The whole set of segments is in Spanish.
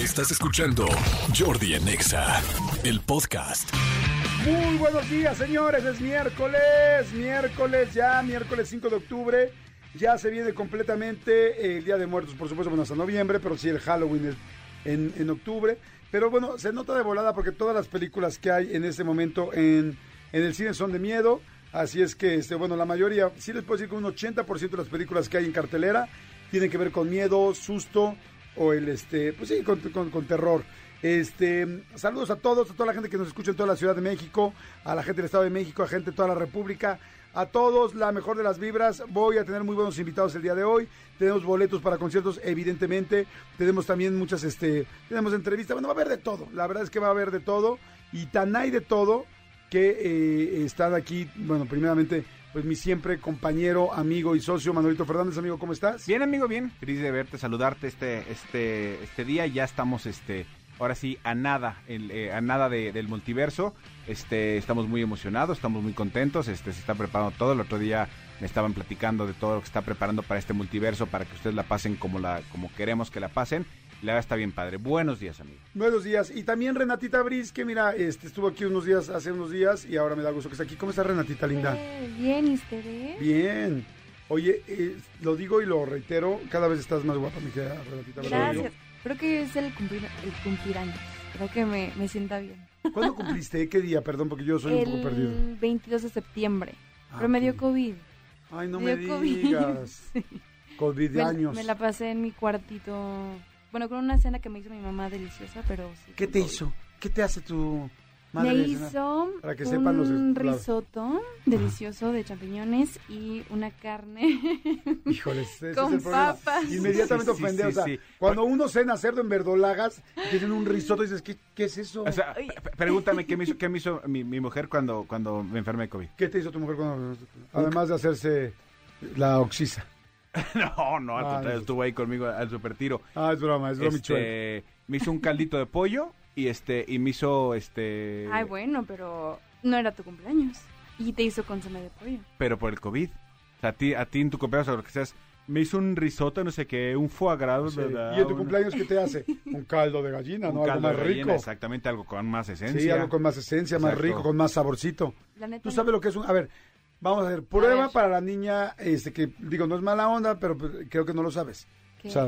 Estás escuchando Jordi en Exa, el podcast. Muy buenos días, señores. Es miércoles, miércoles ya, miércoles 5 de octubre. Ya se viene completamente el Día de Muertos, por supuesto, bueno, hasta noviembre, pero sí el Halloween es en, en octubre. Pero bueno, se nota de volada porque todas las películas que hay en este momento en, en el cine son de miedo. Así es que, este, bueno, la mayoría, sí les puedo decir que un 80% de las películas que hay en cartelera tienen que ver con miedo, susto o el, este, pues sí, con, con- terror. Este, saludos a todos, a toda la gente que nos escucha en toda la Ciudad de México, a la gente del Estado de México, a gente de toda la República, a todos, la mejor de las vibras. Voy a tener muy buenos invitados el día de hoy. Tenemos boletos para conciertos, evidentemente. Tenemos también muchas, este, tenemos entrevistas. Bueno, va a haber de todo. La verdad es que va a haber de todo. Y tan hay de todo que eh, están aquí, bueno, primeramente, pues mi siempre compañero, amigo y socio, Manuelito Fernández, amigo, ¿cómo estás? Bien, amigo, bien. Feliz de verte, saludarte este, este, este día. Ya estamos, este, ahora sí, a nada, el, eh, a nada de- del multiverso. Este, estamos muy emocionados, estamos muy contentos. Este, se está preparando todo. El otro día me estaban platicando de todo lo que está preparando para este multiverso, para que ustedes la pasen como la, como queremos que la pasen. La verdad está bien padre. Buenos días, amigo. Buenos días. Y también Renatita Briz, que mira, este, estuvo aquí unos días, hace unos días, y ahora me da gusto que esté aquí. ¿Cómo está Renatita, linda? Eh, Bien, ¿y ustedes? Bien. Oye, eh, lo digo y lo reitero, cada vez estás más guapa, mi querida Renatita. Gracias. Creo que es el cumplir, el cumplir años. Creo que me, me sienta bien. ¿Cuándo cumpliste? ¿Qué día? Perdón, porque yo soy un poco perdido. el 22 de septiembre. Ah, pero me dio. COVID. Ay, no me me dio COVID. digas. COVID de Me, años. me la pasé en mi cuartito. Bueno, con una cena que me hizo mi mamá deliciosa, pero sí. ¿Qué te COVID. hizo? ¿Qué te hace tu madre? Me hizo Para que un los- risotto delicioso de champiñones y una carne. Híjoles, ese Con es el problema. papas. Inmediatamente Sí, sí, ofende. sí, o sea, sí. cuando uno cena cerdo en verdolagas y tienen un risotto, dices, ¿qué, qué es eso? O sea, pregúntame qué me hizo, qué me hizo mi, mi mujer cuando, cuando me enfermé de COVID. ¿Qué te hizo tu mujer cuando... Además de hacerse la oxisa? No, no, al contrario, estuvo ahí conmigo al super tiro. Ah, es broma, es broma, Este, me hizo un caldito de pollo y este y me hizo este Ay, bueno, pero no era tu cumpleaños. Y te hizo consomé de pollo. pero por el COVID. O sea, a ti a ti en tu cumpleaños o lo que seas me hizo un risotto, no sé qué, un foie gras, Sí. ¿Y en tu cumpleaños qué te hace? Un caldo de gallina, un ¿no? Algo caldo más de rellena, rico. exactamente algo con más esencia. Sí, algo con más esencia, más Exacto. rico, con más saborcito. La neta. ¿Tú sabes lo que es un...? A ver, vamos a hacer prueba ver. para la niña, este que digo, no es mala onda, pero pues, creo que no lo sabes. ¿Qué? O sea,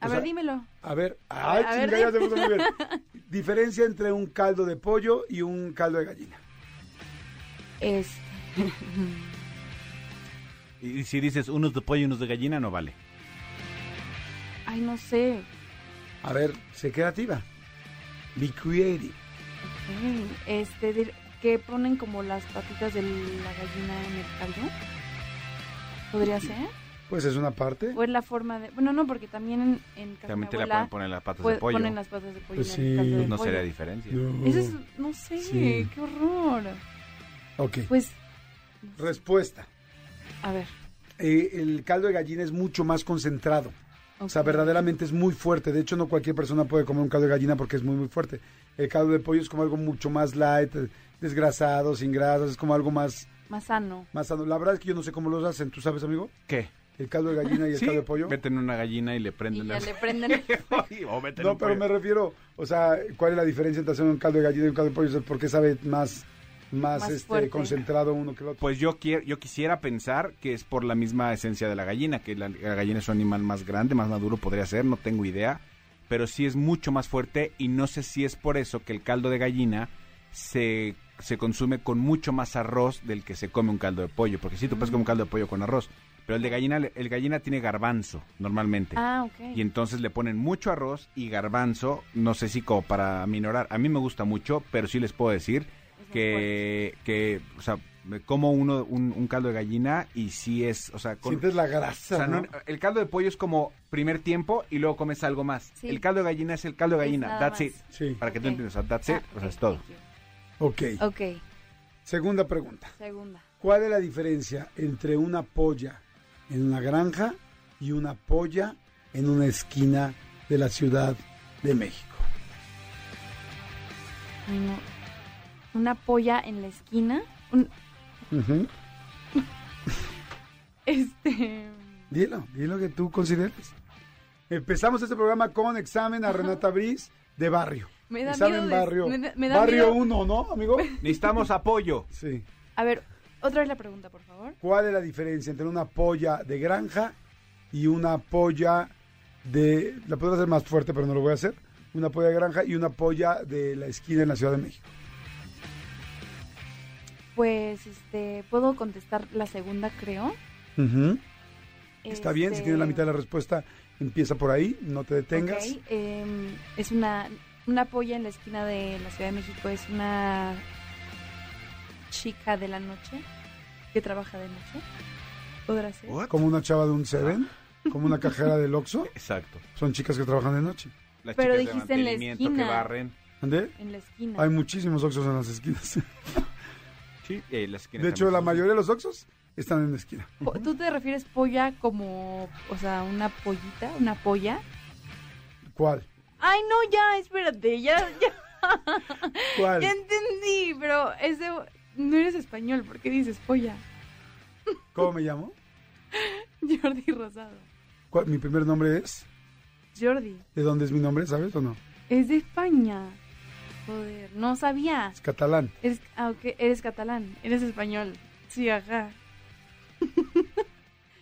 A o ver, sea, dímelo. A ver, ay, a ver, chinga, ya se puso muy bien. Diferencia entre un caldo de pollo y un caldo de gallina. Este. Y si dices unos de pollo y unos de gallina no vale. Ay, no sé. A ver, sé creativa. Be creative. Este, que ponen como las patitas de la gallina en el caldo. ¿Podría ser? Pues es una parte. ¿O es la forma de.? Bueno, no, porque también en, en casa de También te la pueden poner las patas de pollo. ponen las patas de pollo Pues en el sí. caldo de no pollo. sería diferencia. No. Eso es. No sé, Sí. qué horror. Ok, Pues. respuesta. A ver. Eh, el caldo de gallina es mucho más concentrado. O sea, verdaderamente es muy fuerte. De hecho, no cualquier persona puede comer un caldo de gallina porque es muy, muy fuerte. El caldo de pollo es como algo mucho más light, eh, desgrasado, sin grasas, es como algo más, Más sano. más sano. La verdad es que yo no sé cómo los hacen. ¿Tú sabes, amigo? ¿Qué? El caldo de gallina y el Sí, caldo de pollo. Meten una gallina y le Y prenden ya el- le prenden. o meten No, pero pollo. me refiero, o sea, ¿cuál es la diferencia entre hacer un caldo de gallina y un caldo de pollo? O sea, ¿Por qué sabe más, más, Más este, concentrado uno que el otro? Pues yo quiero, yo quisiera pensar que es por la misma esencia de la gallina, que la, la gallina es un animal más grande, más maduro podría ser, no tengo idea, pero sí es mucho más fuerte y no sé si es por eso que el caldo de gallina se, se consume con mucho más arroz del que se come un caldo de pollo, porque sí, tú puedes comer un caldo de pollo con arroz, pero el de gallina, el gallina tiene garbanzo normalmente. ah, ok. Y entonces le ponen mucho arroz y garbanzo, no sé si como para minorar. A mí me gusta mucho, pero sí les puedo decir que, que o sea, me como uno un, un caldo de gallina y sí es, o sea, con- Sientes la o grasa, sea, ¿no? no- el caldo de pollo es como primer tiempo y luego comes algo más. Sí. El caldo de gallina es el caldo de gallina, that's más. it. Sí. Para que tú entiendas, o sea, that's it, o sea, es todo. Ok. Ok, Segunda pregunta. segunda. ¿Cuál es la diferencia entre una polla en una granja y una polla en una esquina de la Ciudad de México? No. Una polla en la esquina. Un- este. Dilo, dilo que tú consideres. Empezamos este programa con examen a Renata Briz de barrio. Me da miedo de- barrio. me da- me da barrio miedo. 1, ¿no, amigo? Necesitamos apoyo. Sí. A ver, otra vez la pregunta, por favor. ¿Cuál es la diferencia entre una polla de granja y una polla de... La puedo hacer más fuerte, pero no lo voy a hacer. Una polla de granja y una polla de la esquina en la Ciudad de México. Pues, este, puedo contestar la segunda, creo. Está bien, si Este, tienes la mitad de la respuesta, empieza por ahí, no te detengas. ok, em, es una, una polla en la esquina de la Ciudad de México. Es una chica de la noche que trabaja de noche. ¿Podrá ser? Como una chava de un Seven, como una cajera del Oxxo. Exacto. Son chicas que trabajan de noche. Las Pero chicas de dijiste en la esquina. que barren. ¿Ande? En la esquina. Hay muchísimos Oxxos en las esquinas. Sí, eh, las esquinas De hecho, la mayoría de los Oxxos están en la esquina. ¿Tú te refieres polla como, o sea, una pollita, una polla? ¿Cuál? Ay, no, ya, espérate, ya, ya, ¿Cuál? ya entendí, pero ese, no eres español, ¿por qué dices polla? ¿Cómo me llamo? Jordi Rosado. ¿Cuál? Mi primer nombre es. Jordi, ¿De dónde es mi nombre? ¿Sabes o no? es de España. Joder, no sabía. Es catalán. Eres, ah, ok, eres catalán, eres español. Sí, ajá.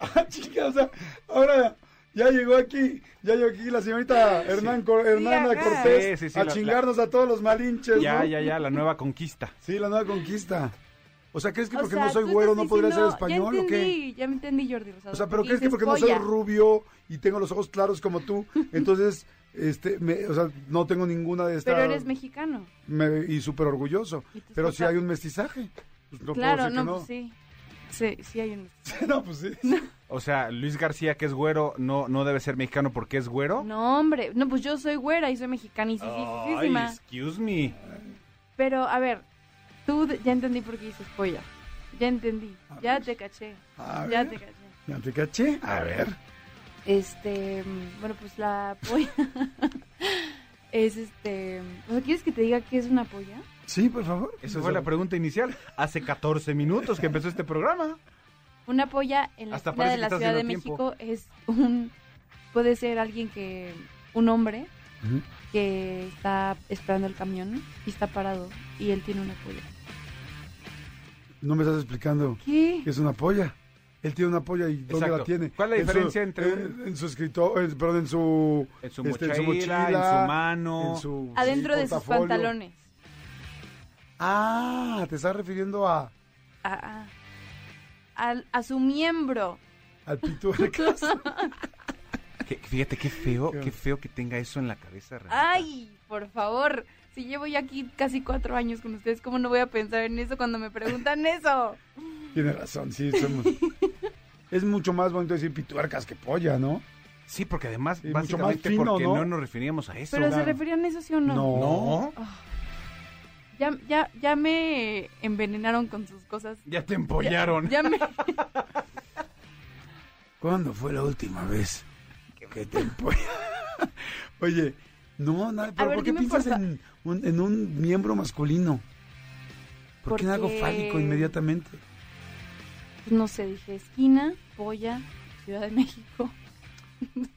Ah, chica, o sea, ahora ya llegó aquí, ya llegó aquí la señorita Hernán. Cortés Sí, sí, sí, a la- chingarnos a todos los malinches, Ya, ¿no? ya, ya, la nueva conquista. Sí, la nueva conquista. O sea, ¿crees que O porque sea, no soy güero no podría ser español ya o qué? entendí, Ya me entendí, Jordi Rosado. O sea, pero ¿crees que porque no soy rubio y tengo los ojos claros como tú, entonces, este, me- o sea, no tengo ninguna de estas... Pero eres mexicano. me- y súper orgulloso. Y Pero si hay un mestizaje. Pues no claro, puedo decir no, que pues sí. Sí, sí hay un... no, pues sí. O sea, Luis García, que es güero, no, no debe ser mexicano porque es güero. No, hombre, no, pues yo soy güera y soy Ay, mexicanísima. excuse me. Pero, a ver, tú ya entendí por qué dices polla. Ya entendí, A ya ver. te caché, A ya ver, te caché. ¿Ya te caché? A ver. Este, mm, bueno, pues la polla es este... O sea, ¿quieres que te diga qué es una polla? Sí, por favor. Esa fue la pregunta inicial. Hace 14 minutos que empezó este programa. Una polla en la Hasta esquina de la Ciudad de haciendo México es un... Puede ser alguien que... Un hombre Ujú. que está esperando el camión y está parado y él tiene una polla. No me estás explicando ¿Qué? que es una polla. Él tiene una polla y ¿dónde Exacto. la tiene? ¿Cuál es la En su- diferencia entre en, en su escritor, en- perdón, en su En su este, mochila, en su mano. en su- Adentro sí, de sus pantalones. Ah, te estás refiriendo a A, a, al- a su miembro. al pituercas. Que- fíjate qué feo, qué feo que tenga eso en la cabeza. Renata. Ay, por favor. Si llevo ya aquí casi cuatro años con ustedes, ¿cómo no voy a pensar en eso cuando me preguntan eso? Tiene razón, sí, somos. es mucho más bonito decir pituercas que polla, ¿no? Sí, porque además, Sí, mucho más básicamente fino, porque ¿no? ¿no? nos referíamos a eso. ¿Pero se referían a eso sí o no? No. Ya, ya, ya me envenenaron con sus cosas. Ya te empollaron. Ya me... ¿Cuándo fue la última vez que te empolla? Oye, no, nada, pero ver, ¿por qué piensas en un, en un miembro masculino? ¿Por qué en algo Porque- fálico inmediatamente? Pues no sé, dije esquina, polla, Ciudad de México.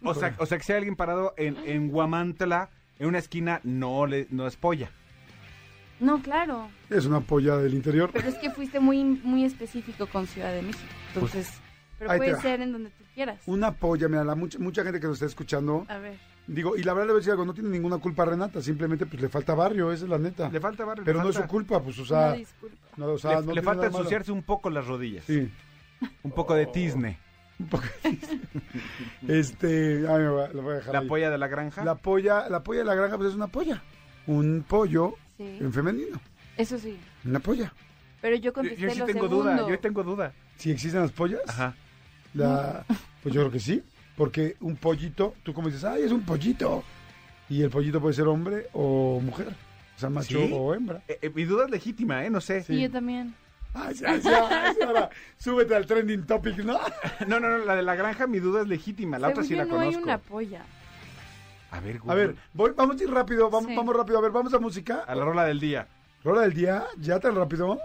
O sea, o sea, que si hay alguien parado en, en Guamantla, en una esquina, no, le, no es polla. No, claro. Es una polla del interior. Pero es que fuiste muy, muy específico con Ciudad de México. Entonces, pero Pues, ahí te puede ser en donde tú quieras. Una polla, mira, la mucha, mucha gente que nos está escuchando, A ver. digo, y la verdad le voy a decir algo, no tiene ninguna culpa a Renata, simplemente pues le falta barrio, esa es la neta. Le falta barrio. Pero no es su culpa, pues, o no, sea, disculpa. no, o sea, Le, no falta ensuciarse un poco las rodillas. Sí, Un poco de tizne. un poco. este, ay, me voy a- lo voy a dejar La ahí. polla de la granja. La polla, la polla de la granja, pues es una polla. Un pollo Sí, en femenino. eso sí. Una polla. Pero yo Yo, contesté yo sí lo tengo segundo. duda, yo tengo duda. Si existen las pollas, Ajá. la, pues yo creo que sí. Porque un pollito, tú como dices, ay, es un pollito. Y el pollito puede ser hombre o mujer. O sea, macho ¿Sí? o hembra. Eh, eh, mi duda es legítima, ¿eh? No sé. Sí, yo también. Ay, sí, ay, sí, ay, sí, ahora, súbete al trending topic, ¿no? No, no, no, la de la granja, mi duda es legítima. La otra sí la yo, no hay conozco. una polla. A ver, A Google. ver, voy, vamos a ir rápido, vamos, Sí. vamos rápido. A ver, vamos a música. A la rola del día. Rola del día, ya tan rápido.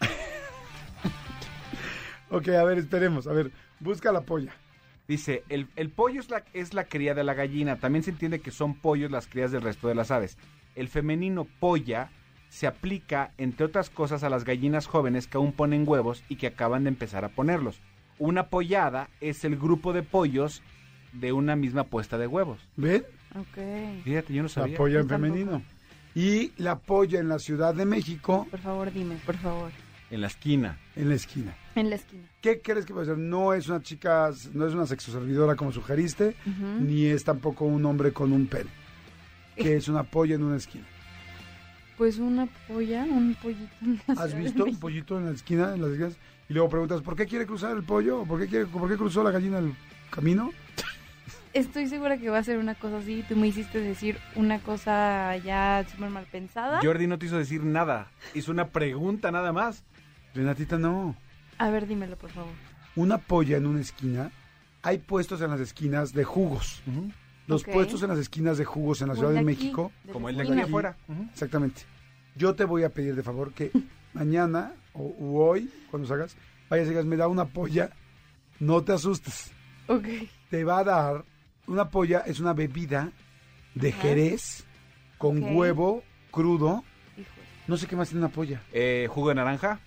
ok, a ver, esperemos. A ver, busca la polla. Dice, el, el pollo es la, es la cría de la gallina. También se entiende que son pollos las crías del resto de las aves. El femenino polla se aplica, entre otras cosas, a las gallinas jóvenes que aún ponen huevos y que acaban de empezar a ponerlos. Una pollada es el grupo de pollos de una misma puesta de huevos. ¿Ven? Ok. Fíjate, yo no La sabía. polla en femenino. Y la polla en la Ciudad de México Por favor, dime, por favor. En la esquina. en la esquina. En la esquina. ¿Qué crees que puede ser? No es una chica, no es una sexoservidora como sugeriste, ni es tampoco un hombre con un pene. Que es una polla en una esquina. Pues una polla, un pollito. en la ¿Has visto un pollito en la esquina, en las esquinas? Y luego preguntas, ¿por qué quiere cruzar el pollo? ¿O ¿Por qué, quiere, ¿Por qué cruzó la gallina el camino? Estoy segura que va a ser una cosa así. Tú me hiciste decir una cosa ya súper mal pensada. Jordi no te hizo decir nada. Hizo una pregunta nada más. Renatita, no. A ver, dímelo, por favor. Una polla en una esquina. Hay puestos en las esquinas de jugos. Los Ok. puestos en las esquinas de jugos en la Ciudad Como de el aquí, México. de Como el de aquí afuera. Exactamente. Yo te voy a pedir de favor que mañana o u hoy, cuando salgas, vayas y digas, me da una polla, no te asustes. Ok. Te va a dar, una polla es una bebida de Ajá. jerez con Ok. huevo crudo. Hijo. No sé qué más tiene una polla. Eh, jugo de naranja.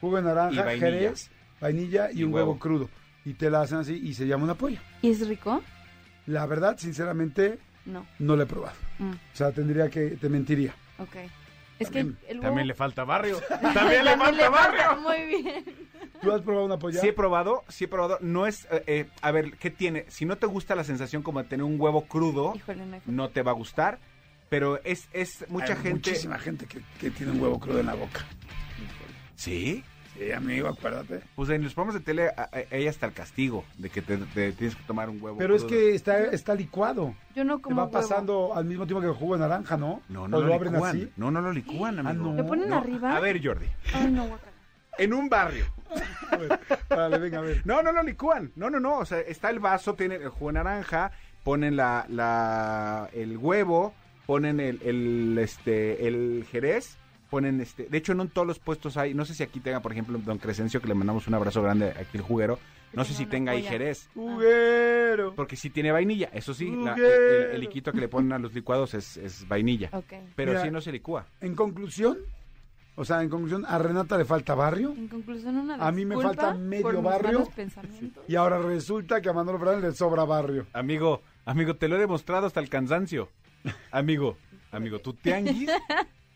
Jugo de Y naranja, vainilla. jerez, vainilla y, Y un huevo. huevo. crudo. Y te la hacen así y se llama una polla. ¿Y es rico? La verdad, sinceramente, No. no la he probado. Mm, O sea, tendría que, te mentiría. ok. Es que También- el huevo... También le falta barrio. También le falta barrio. Muy bien. ¿Tú has probado una polla? Sí he probado, sí he probado. No es, eh, eh, a ver, ¿qué tiene? Si no te gusta la sensación como de tener un huevo crudo, Híjole, no te va a gustar. Pero es, es mucha Hay gente. Muchísima gente que, que tiene un huevo crudo en la boca. Sí. Sí, amigo, acuérdate. Pues en los programas de tele hay hasta el castigo de que te, te tienes que tomar un huevo. Pero es que está, está licuado. Yo no Te como va huevo. pasando al mismo tiempo que el jugo de naranja, ¿no? No, ¿O no lo, lo, abren licúan. así? No, no lo licúan, Ah, amigo. no. ¿Lo ponen No, arriba? A ver, Jordi. Ay, no, guacala. En un barrio. A ver, Vale, venga, a ver. No, no lo licúan. No, no, no. O sea, está el vaso, tiene el jugo de naranja, ponen la, la, el huevo, ponen el, el, este, el jerez, ponen este. De hecho, no en todos los puestos hay. No sé si aquí tenga, por ejemplo, don Crescencio, que le mandamos un abrazo grande aquí el juguero. No sé si tenga ahí jerez. Juguero. Porque sí tiene vainilla. Eso sí, la- el, Juguero. el liquito que le ponen a los licuados es, es vainilla. Ok. Pero Mira. sí no se licúa. En conclusión, o sea, en conclusión, a Renata le falta barrio En conclusión, una A mí me falta medio por barrio. pensamientos. y ahora resulta que a Manolo Fernández le sobra barrio. Amigo, amigo, te lo he demostrado hasta el cansancio. Amigo, amigo, tu tianguis,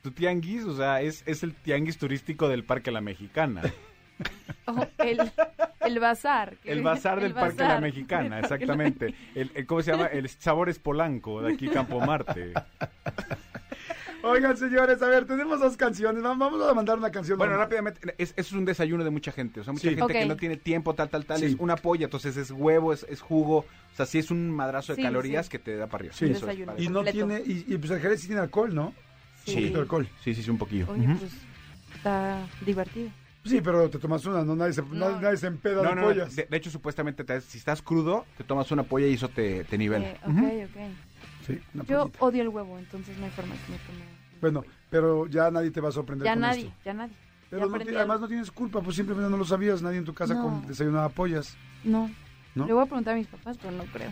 tu tianguis, o sea, es, es el tianguis turístico del Parque La Mexicana. Oh, el, el bazar. que- El bazar del el Parque La Mexicana, exactamente. El, el- ¿Cómo se llama? El Sabores Polanco, de aquí Campo Marte. Oigan, señores, a ver, tenemos dos canciones. Va- Vamos a mandar una canción. Bueno, normal. rápidamente, es, es un desayuno de mucha gente. O sea, mucha Sí. gente que no tiene tiempo, tal, tal, tal. Sí. Es una polla, entonces es huevo, es, es jugo. O sea, sí es un madrazo de Sí, calorías sí. que te da para arriba. Sí. Eso es. Y no completo. tiene, y, y pues el Jerez sí tiene alcohol, ¿no? Sí. Un poquito de alcohol. Sí, sí, sí, un poquillo. Oye, pues está divertido. Sí, pero te tomas una, no nadie se, No. nadie, nadie se empeda No, de no, no, pollas. de, de hecho, supuestamente, te- si estás crudo, te tomas una polla y eso te, te nivela. Eh, ok, Ujú. ok. Sí, una Yo pollita. odio el huevo, entonces no hay forma que me Bueno, pero ya nadie te va a sorprender Ya con nadie, esto. ya nadie. Pero Ya no además no tienes culpa, pues simplemente no lo sabías. Nadie en tu casa No. con- desayunaba pollas. No. ¿No? Le voy a preguntar a mis papás, pero no creo.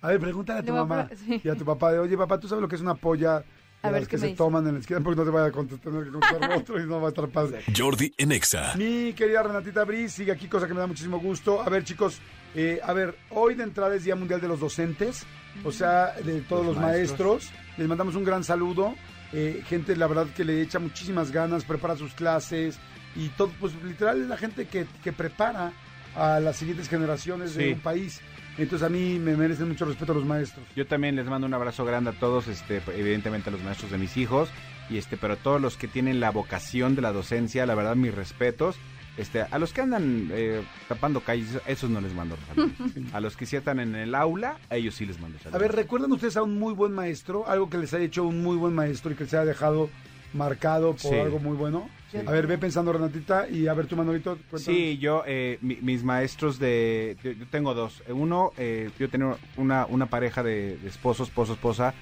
A ver, pregúntale a tu a mamá sí. y a tu papá de, oye, papá, ¿tú sabes lo que es una polla? A ver que me se dice. toman en la esquina porque no te vaya a contestar, que contestar otro y no va a estar padre. Jordi en Exa. Mi querida Renatita Briz sigue aquí, cosa que me da muchísimo gusto. A ver, chicos, eh, a ver, hoy de entrada es Día Mundial de los Docentes, o sea, de todos los, Los maestros. maestros. Les mandamos un gran saludo. Eh, gente, la verdad, que le echa muchísimas ganas, prepara sus clases y todo, pues literal es la gente que, que prepara a las siguientes generaciones de un país. Entonces a mí me merecen mucho respeto los maestros. Yo también les mando un abrazo grande a todos, este, evidentemente a los maestros de mis hijos, y este, pero a todos los que tienen la vocación de la docencia, la verdad, mis respetos. Este, a los que andan eh, tapando calles, esos no les mando saludos. A los que sí están en el aula, a ellos sí les mando A saludos. ver, ¿recuerdan ustedes a un muy buen maestro? Algo que les haya hecho un muy buen maestro y que se haya dejado marcado por Sí. algo muy bueno. Sí. A ver, ve pensando Renatita y a ver tu Manolito. cuéntanos. Sí, yo, eh, mi- mis maestros de... Yo, yo tengo dos. Uno, eh, yo tenía una, una pareja de, de esposo, esposo, esposa,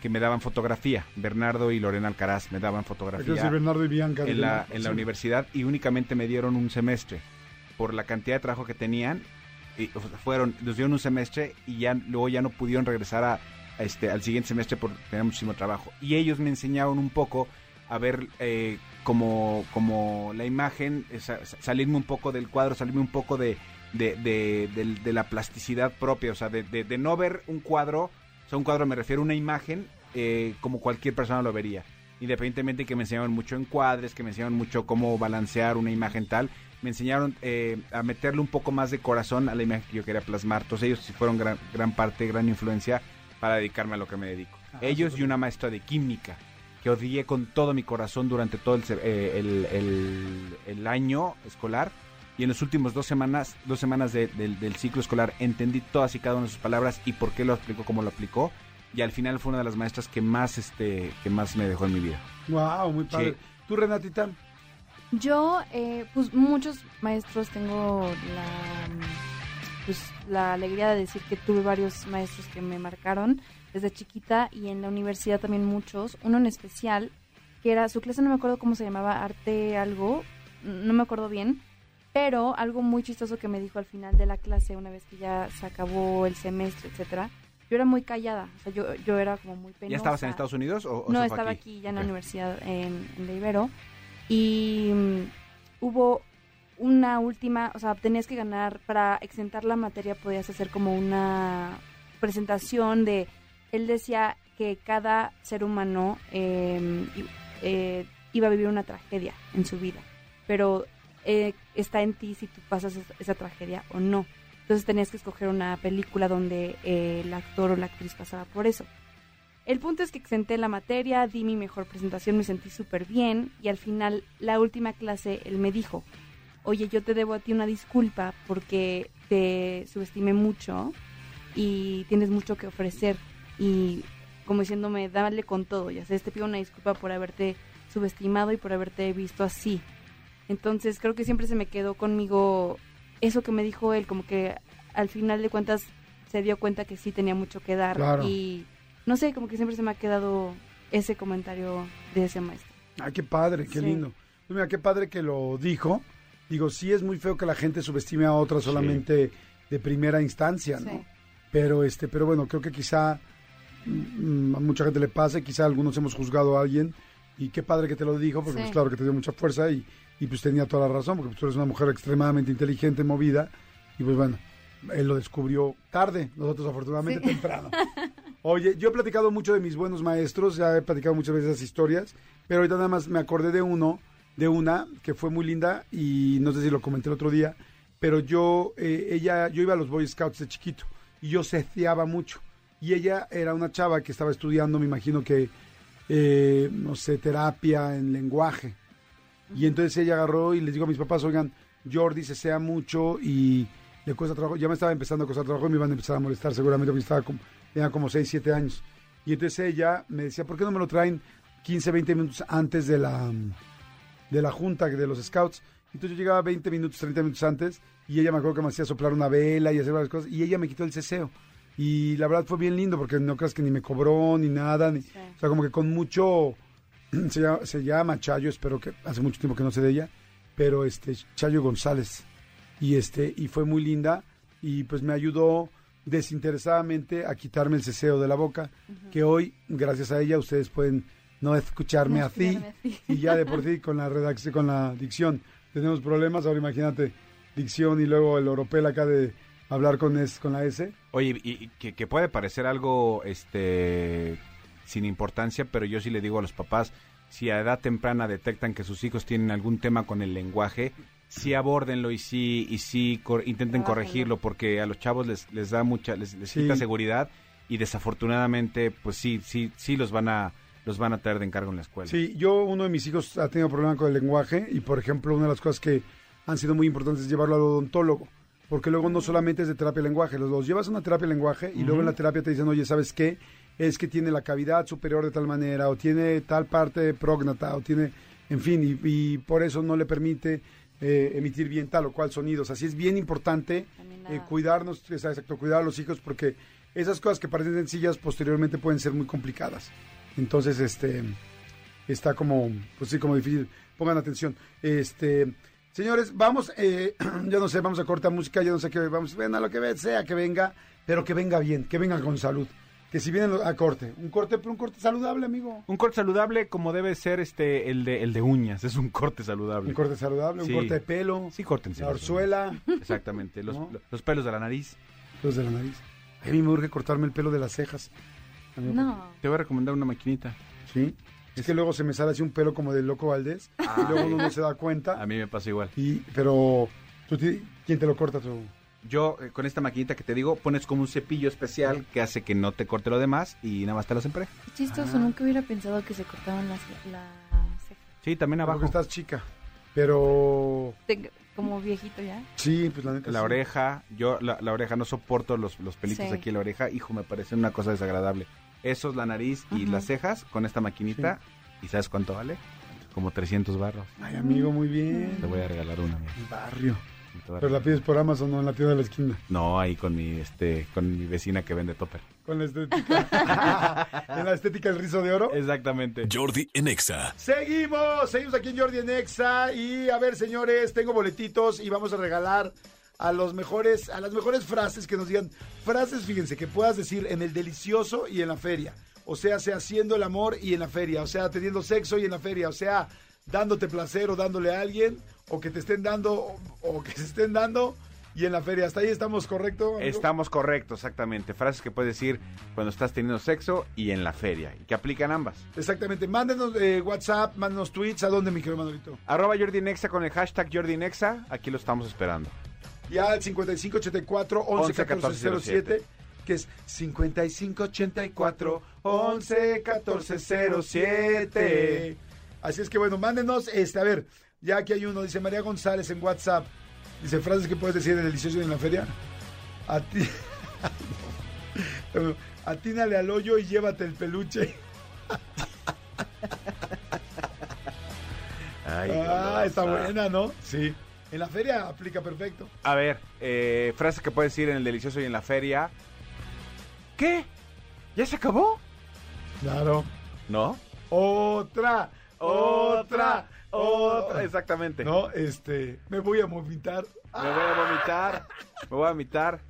que me daban fotografía. Bernardo y Lorena Alcaraz me daban fotografía. decir Bernardo y Bianca. en la, en la Sí. universidad y únicamente me dieron un semestre. Por la cantidad de trabajo que tenían, y, o sea, fueron, nos dieron un semestre y ya luego ya no pudieron regresar a, a este, al siguiente semestre por tener muchísimo trabajo. Y ellos me enseñaron un poco a ver eh, como, como la imagen, sa- sa- salirme un poco del cuadro, salirme un poco de, de, de- del- de la plasticidad propia, o sea, de, no ver un cuadro, o sea, un cuadro me refiero a una imagen eh, como cualquier persona lo vería. Independientemente que me enseñaron mucho encuadres, que me enseñaron mucho cómo balancear una imagen tal, me enseñaron eh, a meterle un poco más de corazón a la imagen que yo quería plasmar. Entonces ellos sí fueron gran, gran parte, gran influencia para dedicarme a lo que me dedico. Ellos y una maestra de química que odié con todo mi corazón durante todo el, eh, el, el- el año escolar. Y en las últimas dos semanas, dos semanas de- del, del ciclo escolar entendí todas y cada una de sus palabras y por qué lo aplicó como lo aplicó. Y al final fue una de las maestras que más, este, que más me dejó en mi vida. Wow, muy padre. Sí. ¿Tú, Renatita? Yo, eh, pues muchos maestros tengo la, pues, la alegría de decir que tuve varios maestros que me marcaron desde chiquita y en la universidad también muchos. Uno en especial, que era, su clase no me acuerdo cómo se llamaba, arte algo, no me acuerdo bien, pero algo muy chistoso que me dijo al final de la clase, una vez que ya se acabó el semestre, etcétera. Yo era muy callada, o sea, yo, yo era como muy penosa. ¿Ya estabas en Estados Unidos o, o No, estaba aquí, ya en la universidad en, en la Ibero. Y mm, hubo una última, o sea, tenías que ganar, para exentar la materia podías hacer como una presentación de, él decía que cada ser humano i- eh, iba a vivir una tragedia en su vida, pero eh, está en ti si tú pasas esa, esa tragedia o no. Entonces tenías que escoger una película donde eh, el actor o la actriz pasaba por eso. El punto es que exenté la materia, di mi mejor presentación, me sentí súper bien y al final, la última clase, él me dijo, oye, yo te debo a ti una disculpa porque te subestimé mucho y tienes mucho que ofrecer y como diciéndome, dale con todo, ya sabes, te pido una disculpa por haberte subestimado y por haberte visto así. Entonces creo que siempre se me quedó conmigo eso que me dijo él, como que al final de cuentas se dio cuenta que sí tenía mucho que dar Claro. y no sé, como que siempre se me ha quedado ese comentario de ese maestro. Ay, qué padre, qué Sí. lindo. Pues mira, qué padre que lo dijo. Digo, sí es muy feo que la gente subestime a otra solamente de primera instancia, ¿no? Sí. Pero este, pero bueno, creo que quizá a mucha gente le pase, quizá algunos hemos juzgado a alguien y qué padre que te lo dijo, porque Sí. pues claro que te dio mucha fuerza y, y pues tenía toda la razón, porque pues, tú eres una mujer extremadamente inteligente, movida y pues bueno, él lo descubrió tarde, nosotros afortunadamente Sí. temprano. Oye, yo he platicado mucho de mis buenos maestros, ya he platicado muchas veces esas historias, pero ahorita nada más me acordé de uno, de una que fue muy linda y no sé si lo comenté el otro día, pero yo, eh, ella, yo iba a los Boy Scouts de chiquito y yo seceaba mucho. Y ella era una chava que estaba estudiando, me imagino que, eh, no sé, terapia en lenguaje. Y entonces ella agarró y les dijo a mis papás, oigan, Jordi sesea mucho y le cuesta trabajo. Ya me estaba empezando a costar trabajo y me iban a empezar a molestar seguramente porque estaba como, tenía como 6, 7 años. Y entonces ella me decía, ¿por qué no me lo traen 15, 20 minutos antes de la, de la junta de los scouts? Entonces yo llegaba 20 minutos, 30 minutos antes y ella me acuerdo que me hacía soplar una vela y hacer varias cosas y ella me quitó el ceseo. Y la verdad fue bien lindo porque no creas que ni me cobró ni nada, ni, o sea, como que con mucho, se llama, se llama Chayo, espero que hace mucho tiempo que no sé de ella, pero este Chayo González. Y este y fue muy linda y pues me ayudó desinteresadamente a quitarme el ceseo de la boca, que hoy gracias a ella ustedes pueden no escucharme No así así. y ya de por sí con la redacción con la dicción. Tenemos problemas, ahora imagínate dicción y luego el oropel acá de hablar con es con la S. Oye, y, y que, que puede parecer algo este sin importancia, pero yo sí le digo a los papás, si a edad temprana detectan que sus hijos tienen algún tema con el lenguaje, sí abórdenlo y sí y sí cor- intenten corregirlo porque a los chavos les, les da mucha les, les Sí. quita seguridad y desafortunadamente pues sí sí sí los van a los van a traer de encargo en la escuela. Sí, yo, uno de mis hijos ha tenido problemas con el lenguaje y, por ejemplo, una de las cosas que han sido muy importantes es llevarlo al odontólogo. Porque luego no solamente es de terapia de lenguaje, los, los llevas a una terapia de lenguaje y luego en la terapia te dicen, oye, ¿sabes qué? Es que tiene la cavidad superior de tal manera, o tiene tal parte prógnata, o tiene, en fin, y, y por eso no le permite eh, emitir bien tal o cual sonidos. Así es bien importante eh, cuidarnos, exacto, cuidar a los hijos porque esas cosas que parecen sencillas posteriormente pueden ser muy complicadas. Entonces, este, está como, pues sí, como difícil. Pongan atención. Este, Señores, vamos, eh, yo no sé, vamos a cortar música, yo no sé qué, vamos, ven a lo que sea que venga, pero que venga bien, que venga con salud. Que si vienen a corte, un corte, pero un corte saludable, amigo. Un corte saludable como debe ser este el de el de uñas, es un corte saludable. Un corte saludable, Sí. un corte de pelo, Sí, córtense. la orzuela, Exactamente, los, ¿No? los pelos de la nariz. los de la nariz. A mí me urge cortarme el pelo de las cejas. amigo. No. Te voy a recomendar una maquinita. ¿Sí? Es que luego se me sale así un pelo como del loco Valdés y luego uno no se da cuenta. A mí me pasa igual. Y, pero, ¿tú ¿quién te lo corta tú? Yo, eh, con esta maquinita que te digo, pones como un cepillo especial que hace que no te corte lo demás y nada más te las empareja. Qué chistoso, Ah. nunca hubiera pensado que se cortaban las, la ceja. Sí, también Porque abajo. estás chica. Pero, Tengo- Como viejito ya. sí, pues la neta. La sí. oreja, yo la, la oreja no soporto los, los pelitos Sí. aquí en la oreja, hijo, me parece una cosa desagradable. Eso es la nariz y las cejas con esta maquinita. ¿Y sabes cuánto vale? Como 300 barros. Ay, amigo, muy bien. Te voy a regalar una. El barrio. Pero la pides por Amazon o en la tienda de la esquina. No, ahí con mi este con mi vecina que vende topper. Con la estética. en la estética del rizo de oro. Exactamente. Jordi en Exa. Seguimos, seguimos aquí en Jordi en Exa. Y a ver, señores, tengo boletitos y vamos a regalar a los mejores, a las mejores frases que nos digan. Frases, fíjense, que puedas decir en el delicioso y en la feria. O sea, sea haciendo el amor y en la feria. O sea, teniendo sexo y en la feria. O sea, dándote placer o dándole a alguien. O que te estén dando, o, que se estén dando y en la feria. Hasta ahí estamos, ¿correcto? amigo? Estamos correctos, exactamente. Frases que puedes decir cuando estás teniendo sexo y en la feria. Y que aplican ambas. Exactamente. Mándenos eh, WhatsApp, mándenos tweets. ¿A dónde, mi querido Manolito? Arroba Jordi Nexa con el hashtag Jordi Nexa. Aquí lo estamos esperando. Ya al 5584 11 14 07, que es 5584 11 14 07. Así es que bueno, mándenos este, a ver, ya aquí hay uno, dice María González en WhatsApp. Dice frases que puedes decir en delicioso en la feria. A ti. Atínale al hoyo y llévate el peluche. ah, está buena, ¿no? Sí. En la feria aplica perfecto. A ver, eh, frases que puedes decir en el delicioso y en la feria. ¿Qué? ¿Ya se acabó? Claro. ¿No? Otra, otra, otra. Exactamente. No, este, me voy a vomitar. Me voy a vomitar. Me voy a vomitar.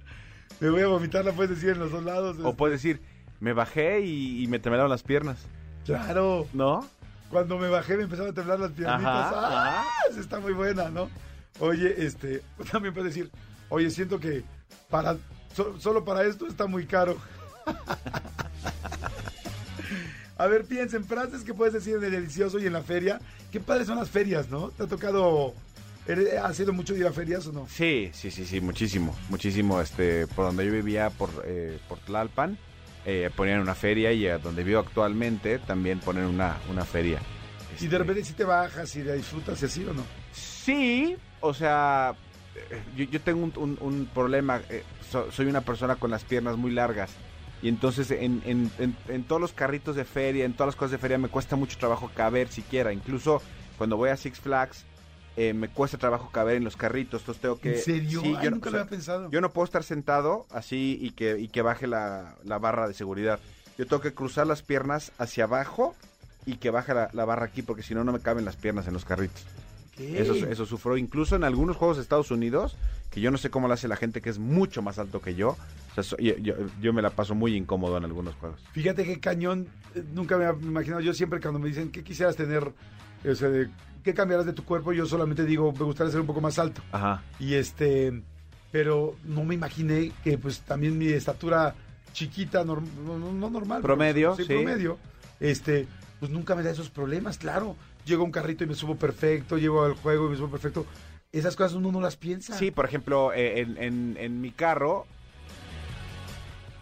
Me voy a vomitar, la puedes decir en los dos lados. O este. puedes decir, me bajé y, y me temblaron las piernas. Claro. ¿No? Cuando me bajé me empezaron a temblar las piernitas. Ajá, ¡Ah! Está muy buena, ¿no? Oye, este, también puedes decir, oye, siento que para so- solo para esto está muy caro. A ver, piensen, frases que puedes decir en el delicioso y en la feria. Qué padres son las ferias, ¿no? ¿Te ha tocado, has sido mucho ir a ferias o no? Sí, sí, sí, sí, muchísimo. Muchísimo. Este, por donde yo vivía, por, eh, por Tlalpan, eh, ponían una feria y a donde vivo actualmente también ponen una, una feria. Y Este, de repente si te bajas y la disfrutas y así o no. Sí, o sea, eh, yo, yo tengo un, un- un problema. eh, so- soy una persona con las piernas muy largas. Y entonces en, en- en- en todos los carritos de feria, en todas las cosas de feria, me cuesta mucho trabajo caber siquiera. Incluso cuando voy a Six Flags, eh, me cuesta trabajo caber en los carritos. Entonces tengo que... ¿En serio? Sí, Ay, yo no- nunca o lo sea, había pensado. yo no puedo estar sentado así y que, y que baje la, la barra de seguridad. Yo tengo que cruzar las piernas hacia abajo y que baje la, la barra aquí, porque si no, no me caben las piernas en los carritos. Eso, eso sufro. Incluso en algunos juegos de Estados Unidos, que yo no sé cómo lo hace la gente que es mucho más alto que yo. O sea, so- yo, yo- yo me la paso muy incómodo en algunos juegos. Fíjate qué cañón, eh, nunca me había imaginado. Yo siempre cuando me dicen, ¿qué quisieras tener? O sea, de, ¿qué cambiarás de tu cuerpo? Yo solamente digo, me gustaría ser un poco más alto. Ajá. Y este, pero no me imaginé que pues también mi estatura chiquita, norm- no, no- no normal. pero, Promedio, sí, sí. promedio, este, pues nunca me da esos problemas, claro. Llego a un carrito y me subo perfecto, llego al juego y me subo perfecto. Esas cosas uno no las piensa. Sí, por ejemplo, eh, en, en- en mi carro,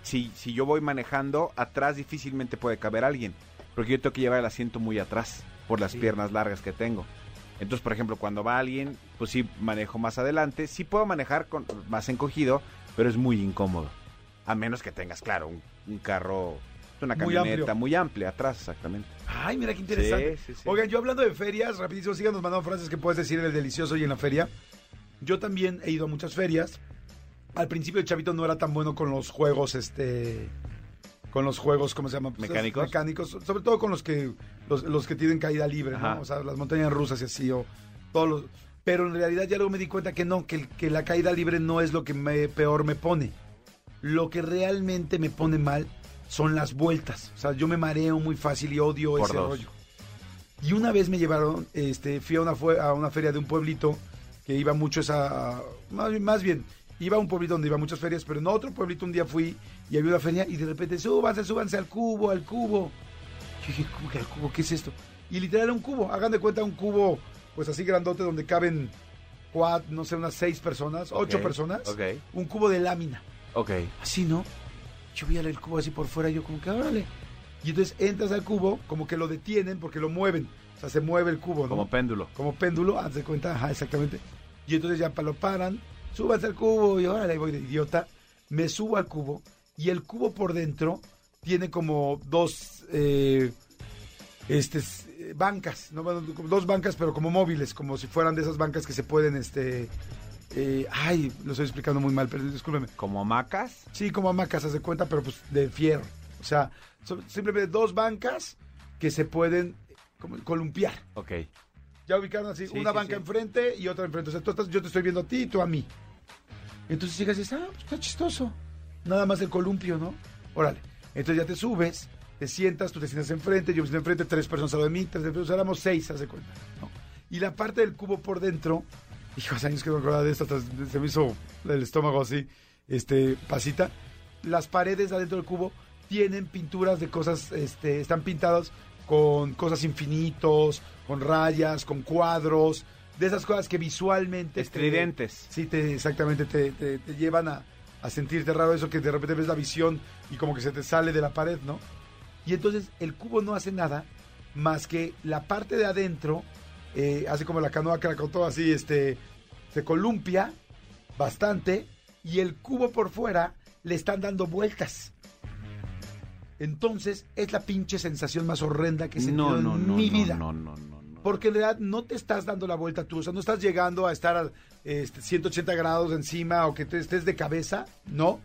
si, si yo voy manejando, atrás difícilmente puede caber alguien. Porque yo tengo que llevar el asiento muy atrás por las Sí. piernas largas que tengo. Entonces, por ejemplo, cuando va alguien, pues sí manejo más adelante. Sí puedo manejar con, más encogido, pero es muy incómodo. A menos que tengas, claro, un, un carro, una Muy camioneta amplio. muy amplia atrás, exactamente. Ay, mira qué interesante. Sí, sí, sí. Oigan, yo hablando de ferias, rapidísimo, síganos mandando frases que puedes decir en el delicioso y en la feria. Yo también he ido a muchas ferias. Al principio el chavito no era tan bueno con los juegos, este, con los juegos, ¿cómo se llama? Pues, ¿Mecánicos? Mecánicos, sobre todo con los que, los, los que tienen caída libre, Ajá. ¿no? O sea, las montañas rusas y así, o todos los, Pero en realidad ya luego me di cuenta que no, que, que la caída libre no es lo que me, peor me pone. Lo que realmente me pone mal son las vueltas. O sea, yo me mareo muy fácil y odio Por ese dos. rollo. Y una vez me llevaron, este, fui a una, a una feria de un pueblito que iba mucho esa... Más, bien- más bien, iba a un pueblito donde iba muchas ferias, pero en otro pueblito un día fui y había una feria y de repente, súbanse, súbanse al cubo, al cubo. Yo dije, ¿cómo que al cubo? ¿Qué es esto? Y literal era un cubo, hagan de cuenta un cubo, pues así grandote donde caben cuatro, no sé, unas seis personas, ocho personas. ok. Un cubo de lámina. Ok. Así, ¿no? Yo vi el cubo así por fuera, yo como que, órale. Y entonces entras al cubo, como que lo detienen porque lo mueven. O sea, se mueve el cubo, ¿no? Como péndulo. como péndulo, haz de cuenta, ajá, exactamente. Y entonces ya lo paran, súbanse al cubo y órale, voy de idiota. Me subo al cubo y el cubo por dentro tiene como dos eh, este, eh, bancas, ¿no? Dos bancas, pero como móviles, como si fueran de esas bancas que se pueden, este... eh, ay, lo estoy explicando muy mal, pero discúlpeme. Como hamacas. Sí, como hamacas, haz de cuenta, pero pues de fierro. O sea, son simplemente dos bancas que se pueden como columpiar. Ok. Ya ubicaron así, Sí, una sí, banca sí. enfrente y otra enfrente. O sea, tú estás, yo te estoy viendo a ti y tú a mí. Entonces llegas y dices, ah, pues está chistoso. Nada más el columpio, ¿no? Órale. Entonces ya te subes, te sientas, tú te sientas enfrente, yo me siento enfrente, tres personas al lado de mí, tres personas, éramos seis, haz de cuenta. ¿no? Y la parte del cubo por dentro, hijo, hace años que no me acordaba de esto, hasta se me hizo el estómago así, este, pasita. Las paredes adentro del cubo tienen pinturas de cosas, este, están pintadas con cosas infinitos, con rayas, con cuadros, de esas cosas que visualmente... te- Estridentes. Sí, te, exactamente, te, te- te llevan a, a sentirte raro eso que de repente ves la visión y como que se te sale de la pared, ¿no? Y entonces el cubo no hace nada más que la parte de adentro, eh, hace como la canoa que la contó así, este, se columpia bastante y el cubo por fuera le están dando vueltas. Entonces es la pinche sensación más horrenda que he sentido No, no, en no. mi no, vida. No, no, no, no. Porque en realidad no te estás dando la vuelta tú, o sea, no estás llegando a estar a este, 180 grados encima o que te estés de cabeza, no.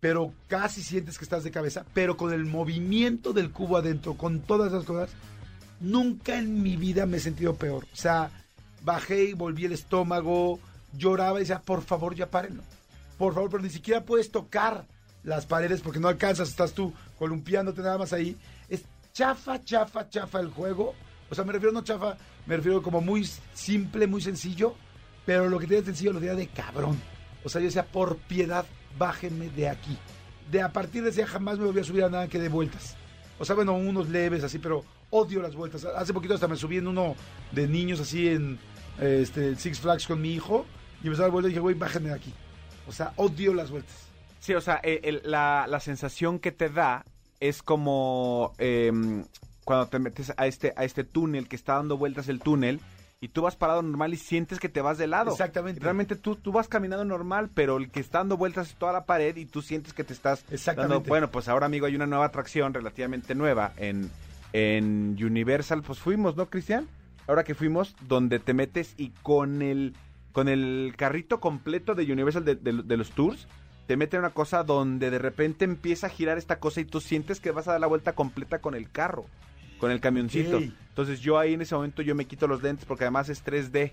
Pero casi sientes que estás de cabeza, pero con el movimiento del cubo adentro, con todas esas cosas, nunca en mi vida me he sentido peor. O sea, bajé y volví el estómago, lloraba y decía, por favor, ya párenlo. Por favor, pero ni siquiera puedes tocar las paredes porque no alcanzas, estás tú columpiándote nada más ahí. Es chafa, chafa, chafa el juego. O sea, me refiero no chafa, me refiero como muy simple, muy sencillo, pero lo que tiene sencillo lo tenía de cabrón. O sea, yo decía, por piedad, bájenme de aquí. De a partir de ese día jamás me volví a subir a nada que de vueltas. O sea, bueno, unos leves así, pero odio las vueltas. Hace poquito hasta me subí en uno de niños así en este, Six Flags con mi hijo y empezaba a vuelta y dije, güey, bájenme de aquí. O sea, odio las vueltas. Sí, o sea, el- la, la sensación que te da es como em, cuando te metes a este, a este túnel que está dando vueltas el túnel y tú vas parado normal y sientes que te vas de lado. Exactamente. Realmente tú, tú vas caminando normal, pero el que está dando vueltas es toda la pared y tú sientes que te estás Exactamente. dando... Bueno, pues ahora, amigo, hay una nueva atracción relativamente nueva en, en Universal. Pues fuimos, ¿no, Cristian? Ahora que fuimos, donde te metes y con el, con el carrito completo de Universal de, de- de los tours, te mete una cosa donde de repente empieza a girar esta cosa y tú sientes que vas a dar la vuelta completa con el carro, con el camioncito. Entonces yo ahí en ese momento yo me quito los lentes porque además es 3D.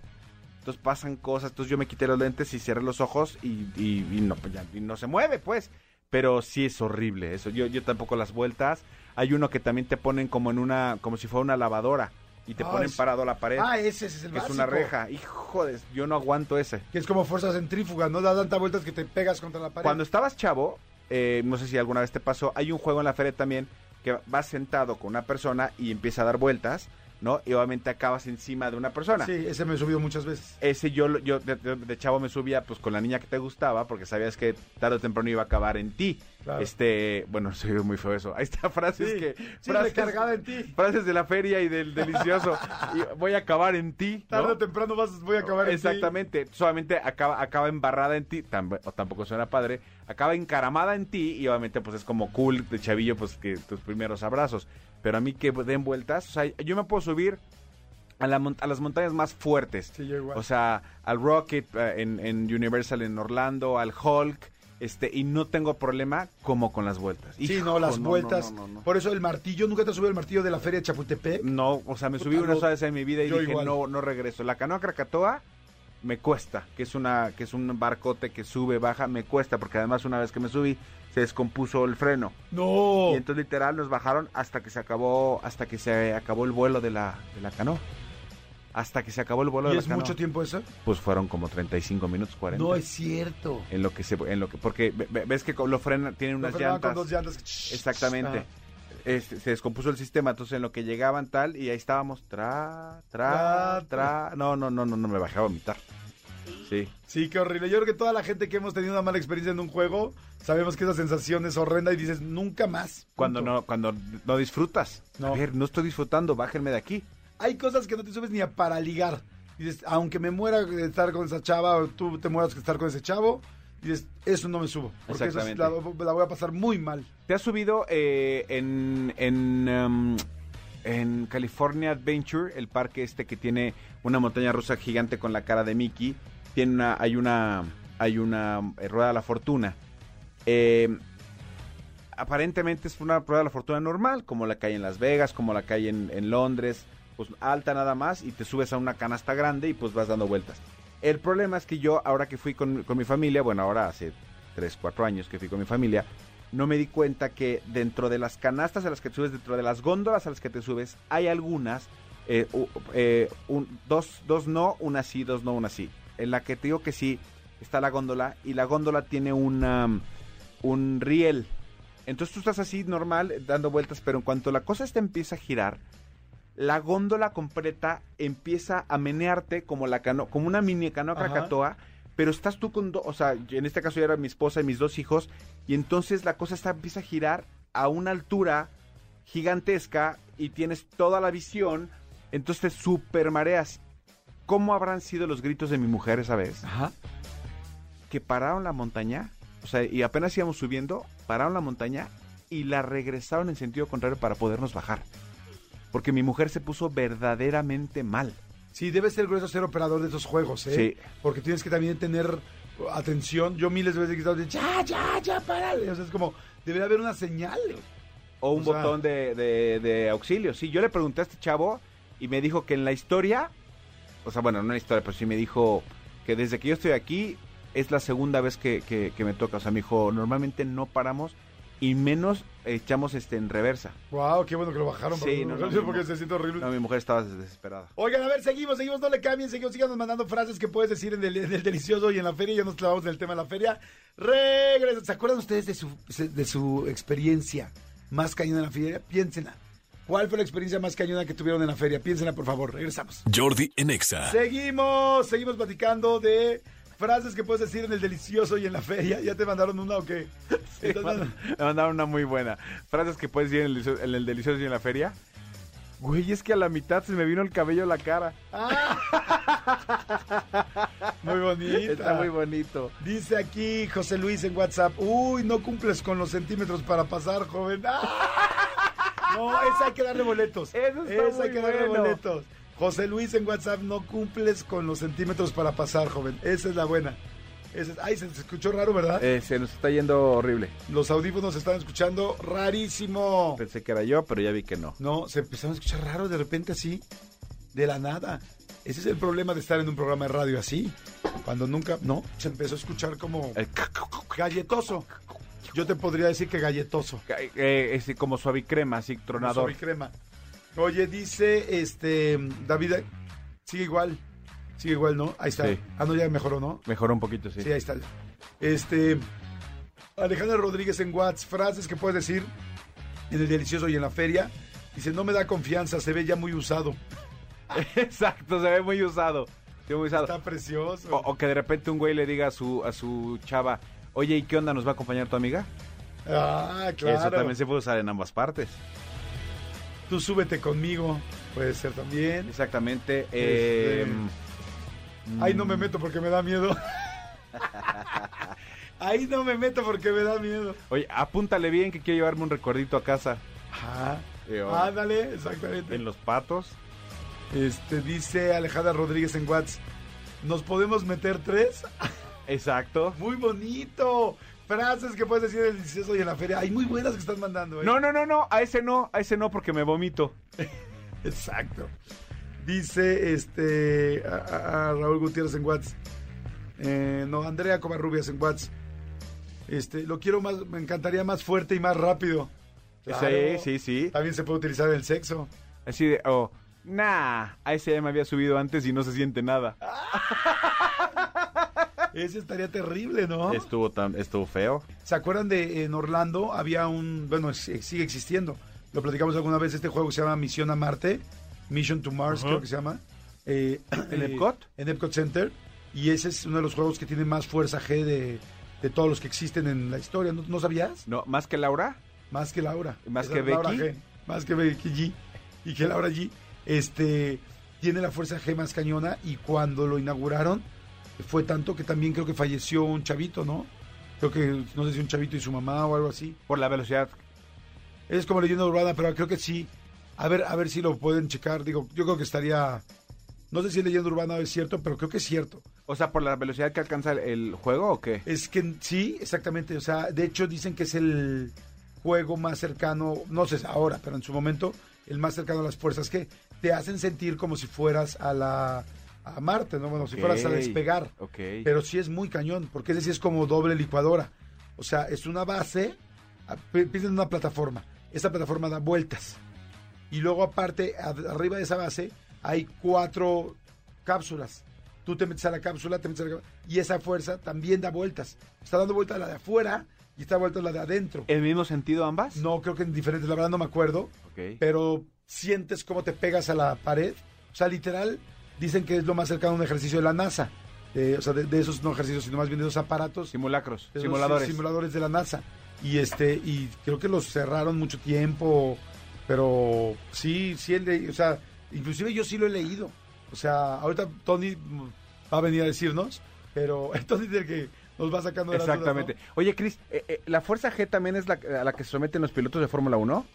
Entonces pasan cosas, entonces yo me quité los lentes y cerré los ojos y, y- y no, pues ya, y no se mueve, pues. Pero sí es horrible eso. Yo, yo tampoco las vueltas. Hay uno que también te ponen como en una, como si fuera una lavadora y te Ah, ponen parado a la pared. Ah, ese, ese es el que es una reja. Hijo de, yo no aguanto ese. Que es como fuerza centrífuga, ¿no? Da tantas vueltas que te pegas contra la pared. Cuando estabas chavo, eh, no sé si alguna vez te pasó, hay un juego en la feria también que vas sentado con una persona y empieza a dar vueltas, ¿no? Y obviamente acabas encima de una persona. Sí, ese me he subido muchas veces. Ese yo, yo de, de- de chavo me subía pues con la niña que te gustaba porque sabías que tarde o temprano iba a acabar en ti. Claro. Este, bueno, soy muy feo eso. Ahí está frases Sí, que sí, frases, recargada en ti. frases de la feria y del delicioso. y voy a acabar en ti. ¿no? Tarde o temprano vas, voy a acabar en ti. Exactamente, solamente acaba, acaba embarrada en ti, tam- o tampoco suena padre, acaba encaramada en ti y obviamente pues es como cool de chavillo pues que tus primeros abrazos, pero a mí que den vueltas, o sea, yo me puedo subir a, la a las montañas más fuertes, Sí, yo igual. o sea, al Rocket eh, en, en Universal en Orlando, al Hulk, Este, y no tengo problema como con las vueltas. Sí, no, las no, vueltas. no. Por eso el martillo, ¿nunca te has subido el martillo de la feria de Chapultepec? No, o sea, me subí una sola vez en mi vida y dije, igual. no, no regreso. La canoa Krakatoa me cuesta, que es una, que es un barcote que sube, baja, me cuesta, porque además una vez que me subí, se descompuso el freno. No. Y entonces literal nos bajaron hasta que se acabó, hasta que se acabó el vuelo de la, de la canoa. Hasta que se acabó el vuelo ¿Y de la es canoa. mucho tiempo eso? Pues fueron como 35 minutos, 40. No es cierto. En lo que se, en lo que, porque ve- ve- ves que lo frena, tiene unas llantas. con dos llantas. Exactamente. Ah. Este, se descompuso el sistema, entonces en lo que llegaban tal, y ahí estábamos, tra, Tra, tra. No, no, no, no, no me bajé a vomitar. Sí. Sí, qué horrible. Yo creo que toda la gente que hemos tenido una mala experiencia en un juego, sabemos que esa sensación es horrenda y dices, nunca más. Cuando no, cuando no disfrutas. No. A ver, no estoy disfrutando, bájenme de aquí. Hay cosas que no te subes ni a para ligar. Dices, aunque me muera de estar con esa chava o tú te mueras de estar con ese chavo, dices, eso no me subo. Porque eso es- la, voy a pasar muy mal. ¿Te has subido eh, en, en, em, en California Adventure, el parque este que tiene una montaña rusa gigante con la cara de Mickey? Tiene una, hay una, hay una eh, rueda de la fortuna. Eh, aparentemente es una rueda de la fortuna normal, como la que hay en Las Vegas, como la que hay en, en Londres, pues alta nada más, y te subes a una canasta grande y pues vas dando vueltas. El problema es que yo, ahora que fui con, con mi familia, bueno, ahora hace 3, 4 años que fui con mi familia, no me di cuenta que dentro de las canastas a las que te subes, dentro de las góndolas a las que te subes, hay algunas, eh, eh, un- dos, dos no, una sí, dos no, una sí. En la que te digo que sí, está la góndola y la góndola tiene una, un riel. Entonces tú estás así normal, dando vueltas, pero en cuanto la cosa esta empieza a girar, la góndola completa empieza a menearte como la cano, como una mini canoa Ajá. Krakatoa, pero estás tú con dos, o sea, en este caso ya era mi esposa y mis dos hijos, y entonces la cosa está, empieza a girar a una altura gigantesca y tienes toda la visión, entonces te super mareas. ¿Cómo habrán sido los gritos de mi mujer esa vez? Ajá. Que pararon la montaña, o sea, y apenas íbamos subiendo, pararon la montaña y la regresaron en sentido contrario para podernos bajar. Porque mi mujer se puso verdaderamente mal. Sí, debe ser grueso ser operador de esos juegos, ¿eh? Sí. Porque tienes que también tener atención. Yo miles de veces he de, ya, ya, ya, párale. O sea, es como, debería haber una señal. O un O sea- botón de, de- de auxilio. Sí, yo le pregunté a este chavo y me dijo que en la historia, o sea, bueno, no en la historia, pero sí me dijo que desde que yo estoy aquí es la segunda vez que, que- que me toca. O sea, me dijo, normalmente no paramos y menos echamos este en reversa. Wow, qué bueno que lo bajaron. Sí, pero- no, no, porque no. se siente horrible. No, mi mujer estaba desesperada. Oigan, a ver, seguimos, seguimos, no le cambien, seguimos, síganos mandando frases que puedes decir en el, en el delicioso y en la feria. Ya nos clavamos en el tema de la feria. Regresa. ¿Se acuerdan ustedes de su, de su experiencia más cañona en la feria? Piénsenla. ¿Cuál fue la experiencia más cañona que tuvieron en la feria? Piénsenla, por favor. Regresamos. Jordi en Exa. Seguimos, seguimos platicando de frases que puedes decir en el delicioso y en la feria. ¿Ya te mandaron una o qué? Mandando- Me mandaron una muy buena. Frases que puedes decir en el, delicioso- en el delicioso y en la feria. Güey, es que a la mitad se me vino el cabello a la cara. Muy bonita. Está muy bonito. Dice aquí José Luis en WhatsApp, uy, no cumples con los centímetros para pasar, joven. ¡Ah! No, esa hay que darle boletos. Eso está Esa hay que darle bueno. boletos. José Luis en WhatsApp, no cumples con los centímetros para pasar, joven. Esa es la buena. Esa es- ay, se, escuchó raro, ¿verdad? Eh, se nos está yendo horrible. Los audífonos se están escuchando rarísimo. Pensé que era yo, pero ya vi que no. No, se empezaron a escuchar raro de repente así, de la nada. Ese es el problema de estar en un programa de radio así. Cuando nunca, no, se empezó a escuchar como El galletoso. Yo te podría decir que galletoso. eh, es como suavicrema, así tronador. Soy crema. Oye, dice este David, sigue igual. Sigue igual, ¿no? Ahí está. Sí. Ah, no, ya mejoró, ¿no? Mejoró un poquito, sí. Sí, ahí está. Este Alejandra Rodríguez en Watts, frases que puedes decir en el delicioso y en la feria. Dice, no me da confianza, se ve ya muy usado. Exacto, se ve muy usado. Se ve muy usado. Está precioso. O, o que de repente un güey le diga a su, a su chava, oye, ¿y qué onda? ¿Nos va a acompañar tu amiga? Ah, claro. Eso también se puede usar en ambas partes. Tú súbete conmigo. Puede ser también. Exactamente. eh, Ahí no me meto porque me da miedo. Ahí no me meto porque me da miedo. Oye, apúntale bien que quiero llevarme un recuerdito a casa. Ajá. Eh, o- Ándale, exactamente. En los patos. Este dice Alejandra Rodríguez en Watts. ¿Nos podemos meter tres? Exacto. Muy bonito. Frases que puedes decir el 16 hoy en la feria. Hay muy buenas que estás mandando, ¿eh? No, no, no, no, a ese no, a ese no porque me vomito. Exacto. Dice este a, a- a Raúl Gutiérrez en WhatsApp. Eh, no, Andrea Covarrubias en WhatsApp. Este, lo quiero más, me encantaría más fuerte y más rápido. Claro. Sí, sí, sí. También se puede utilizar el sexo. Así de, oh, nah, a ese ya me había subido antes y no se siente nada. Ese estaría terrible, ¿no? Estuvo tan, estuvo feo. ¿Se acuerdan de en Orlando había un, bueno, sigue existiendo. Lo platicamos alguna vez, este juego que se llama Misión a Marte, Mission to Mars, creo que se llama. Eh, ¿En eh, Epcot? En Epcot Center. Y ese es uno de los juegos que tiene más fuerza G de, de todos los que existen en la historia. ¿No, no sabías? No, más que Laura. Más que Laura. ¿Más Esa que Becky? G. Más que Becky G. Y que Laura G. Este, tiene la fuerza G más cañona y cuando lo inauguraron fue tanto que también creo que falleció un chavito, ¿no? Creo que, no sé si un chavito y su mamá o algo así. Por la velocidad. Es como leyenda urbana, pero creo que sí. A ver, a ver si lo pueden checar. Digo, yo creo que estaría... No sé si leyenda urbana es cierto, pero creo que es cierto. O sea, por la velocidad que alcanza el, el juego o qué? Es que sí, exactamente. O sea, de hecho dicen que es el juego más cercano, no sé ahora, pero en su momento, el más cercano a las fuerzas que te hacen sentir como si fueras a la a Marte, ¿no? Bueno, si fueras a despegar. Ok. Pero sí es muy cañón, porque ese sí es como doble licuadora. O sea, es una base, a- pi- piensa en una plataforma. Esa plataforma da vueltas. Y luego aparte, a- arriba de esa base, hay cuatro cápsulas. Tú te metes a la cápsula, te metes a la cápsula, y esa fuerza también da vueltas. Está dando vuelta la de afuera y está vuelta la de adentro. ¿El mismo sentido ambas? No, creo que en diferentes, la verdad no me acuerdo, Ok. pero sientes cómo te pegas a la pared. O sea, literal, dicen que es lo más cercano a un ejercicio de la NASA. Eh, o sea, de, de esos no ejercicios, sino más bien de esos aparatos Simulacros, de simuladores. simuladores de la NASA. Y este, y creo que los cerraron mucho tiempo, pero sí, sí, he le- o sea, inclusive yo sí lo he leído. O sea, ahorita Tony va a venir a decirnos, pero Tony el que nos va sacando de las dudas, Exactamente. Oye, Cris, eh, eh, ¿la fuerza G también es la, a la que se someten los pilotos de Fórmula 1?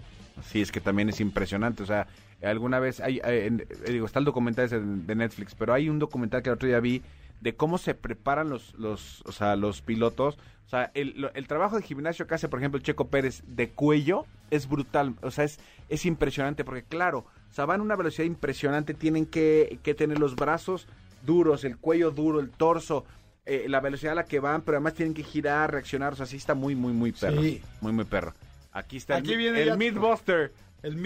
Sí, es que también es impresionante. O sea, alguna vez, hay, en- eh, digo, está el documental ese de, Netflix, pero hay un documental que el otro día vi de cómo se preparan los, los, o sea, los pilotos. O sea, el, lo- el trabajo de gimnasio que hace, por ejemplo, el Checo Pérez de cuello es brutal. O sea, es, es impresionante porque, claro, o sea, van a una velocidad impresionante, tienen que, que tener los brazos duros, el cuello duro, el torso, eh, la velocidad a la que van, pero además tienen que girar, reaccionar. O sea, sí está muy, muy, muy perro. Sí. Muy, muy perro. Aquí está Aquí el, viene el Meatbuster. El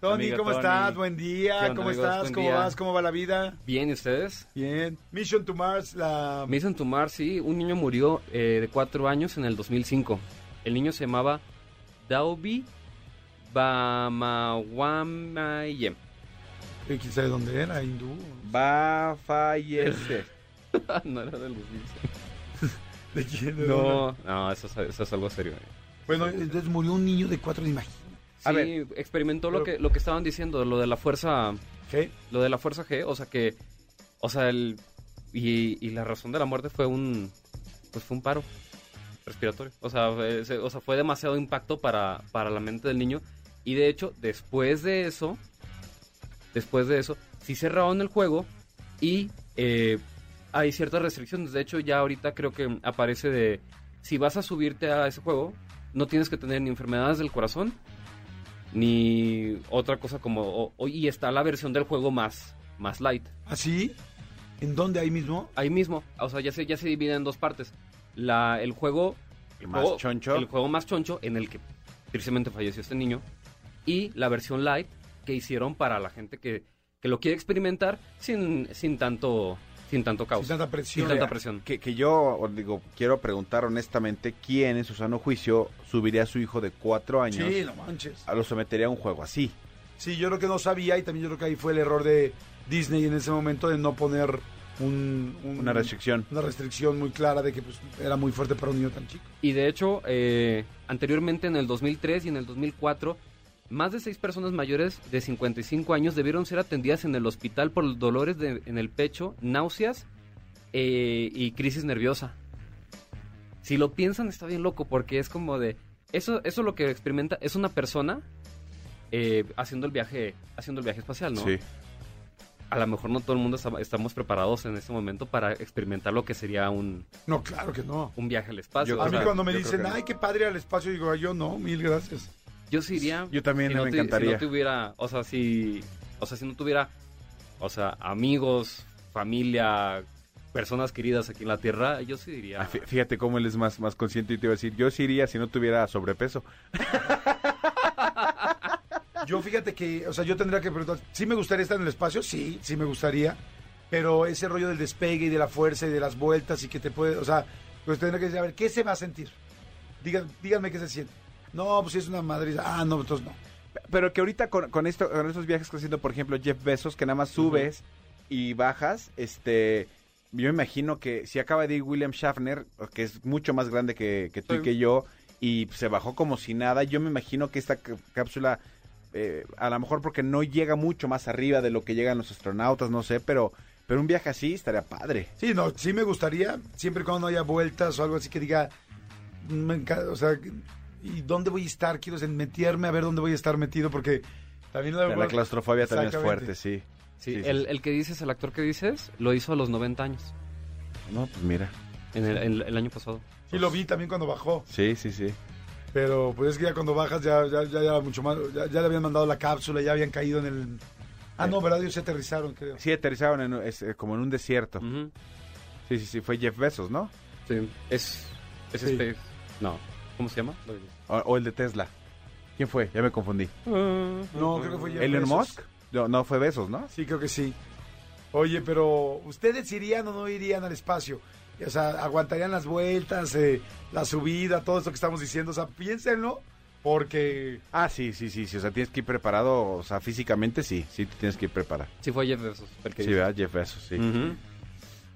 Tony, ¿cómo Tony. estás? Buen día. ¿Qué onda, ¿Cómo amigos? estás? Buen ¿Cómo día. vas? ¿Cómo va la vida? Bien, ¿y ustedes? Bien. Mission to Mars, la... Mission to Mars, sí, un niño murió eh, de cuatro años en el 2005. El niño se llamaba Daubi Bamawamayem. eh, ¿Quién sabe dónde era? ¿Hindú? Va a fallecer. no era del 2005. ¿De quién? ¿De dónde? No, no, eso, es- eso es algo serio. eh. Bueno, entonces murió un niño de cuatro, imagínate. A Sí, ver, experimentó pero- lo que lo que estaban diciendo, lo de la fuerza, ¿Qué? lo de la fuerza G, o sea que, o sea, el y, y la razón de la muerte fue un, pues fue un paro respiratorio, o sea, fue, se- o sea, fue demasiado impacto para para la mente del niño y de hecho después de eso, después de eso, sí cerraron el juego y eh, hay ciertas restricciones. De hecho, ya ahorita creo que aparece de si vas a subirte a ese juego, no tienes que tener ni enfermedades del corazón ni otra cosa como o- o- y está la versión del juego más más light. ¿Así? ¿En dónde ahí mismo? Ahí mismo, o sea, ya se ya se divide en dos partes. La el juego El más juego- choncho. el juego más choncho en el que tristemente falleció este niño y la versión light que hicieron para la gente que, que lo quiere experimentar sin sin tanto sin tanto caos. Sin tanta presión. Sin tanta presión. Que, que yo os digo, quiero preguntar honestamente, ¿quién en su sano juicio subiría a su hijo de cuatro años? Sí, no manches. a lo sometería a un juego así. Sí, yo creo que no sabía y también yo creo que ahí fue el error de Disney en ese momento de no poner un, un- Una restricción. una restricción muy clara de que pues, era muy fuerte para un niño tan chico. Y de hecho, eh, anteriormente en el 2003 y en el 2004, más de seis personas mayores de 55 años debieron ser atendidas en el hospital por dolores de- en el pecho, náuseas eh, y crisis nerviosa. Si lo piensan está bien loco porque es como de... Eso, eso lo que experimenta es una persona eh, haciendo el viaje haciendo el viaje espacial, ¿no? Sí. a lo mejor no todo el mundo está- estamos preparados en este momento para experimentar lo que sería un, No, claro que no. un viaje al espacio. Yo A mí sea, cuando me dicen, que no. ay, qué padre al espacio, digo, "Ay, yo no, mil gracias. Yo sí iría. Yo también si no me encantaría. Si no tuviera, o sea, si, o sea, si no tuviera, o sea, amigos, familia, personas queridas aquí en la Tierra, yo sí diría. Ah, fí- Fíjate cómo él es más, más consciente y te iba a decir, yo sí iría si no tuviera sobrepeso. Yo fíjate que, o sea, yo tendría que preguntar, ¿sí me gustaría estar en el espacio? Sí, sí me gustaría. Pero ese rollo del despegue y de la fuerza y de las vueltas y que te puede, o sea, pues tendría que decir, a ver, ¿qué se va a sentir? Digan, díganme qué se siente. No, pues si es una madrid. Ah, no, entonces no. Pero que ahorita con, con esto, con estos viajes que está haciendo, por ejemplo, Jeff Bezos, que nada más subes y bajas, este, yo me imagino que si acaba de ir William Schaffner, que es mucho más grande que, que tú y que yo, y se bajó como si nada, yo me imagino que esta cápsula, eh, a lo mejor porque no llega mucho más arriba de lo que llegan los astronautas, no sé, pero, pero un viaje así estaría padre. Sí, no, sí me gustaría, siempre y cuando no haya vueltas o algo así que diga, me encanta, o sea, ¿y dónde voy a estar? Quiero meterme a ver dónde voy a estar metido, porque también la, La claustrofobia también es fuerte, sí. Sí, Sí, sí, el, sí. el que dices, el actor que dices, lo hizo a los 90 años, No, pues mira. en el, el- el año pasado. Sí lo vi también cuando bajó, Sí, sí, sí. pero pues es que ya cuando bajas ya, ya, ya, ya mucho más, ya, ya le habían mandado la cápsula, ya habían caído en el... Ah, no, ¿verdad? Ellos se aterrizaron, creo. Sí, aterrizaron en, un- es, eh, como en un desierto. Sí, sí, sí, fue Jeff Bezos, ¿no? Sí, es, es Sí. este, no, ¿cómo se llama? O, o el de Tesla. ¿Quién fue? Ya me confundí. No, creo que fue Jeff ¿Elon Bezos. Musk? No, no, fue Bezos, ¿no? Sí, creo que sí. Oye, pero ¿ustedes irían o no irían al espacio? O sea, ¿aguantarían las vueltas, eh, la subida, todo esto que estamos diciendo? O sea, piénsenlo, porque... Ah, sí, sí, sí, sí. O sea, tienes que ir preparado, o sea, físicamente sí, sí te tienes que ir preparado. Sí, fue Jeff Bezos, el que Sí, dice. ¿verdad? Jeff Bezos, sí.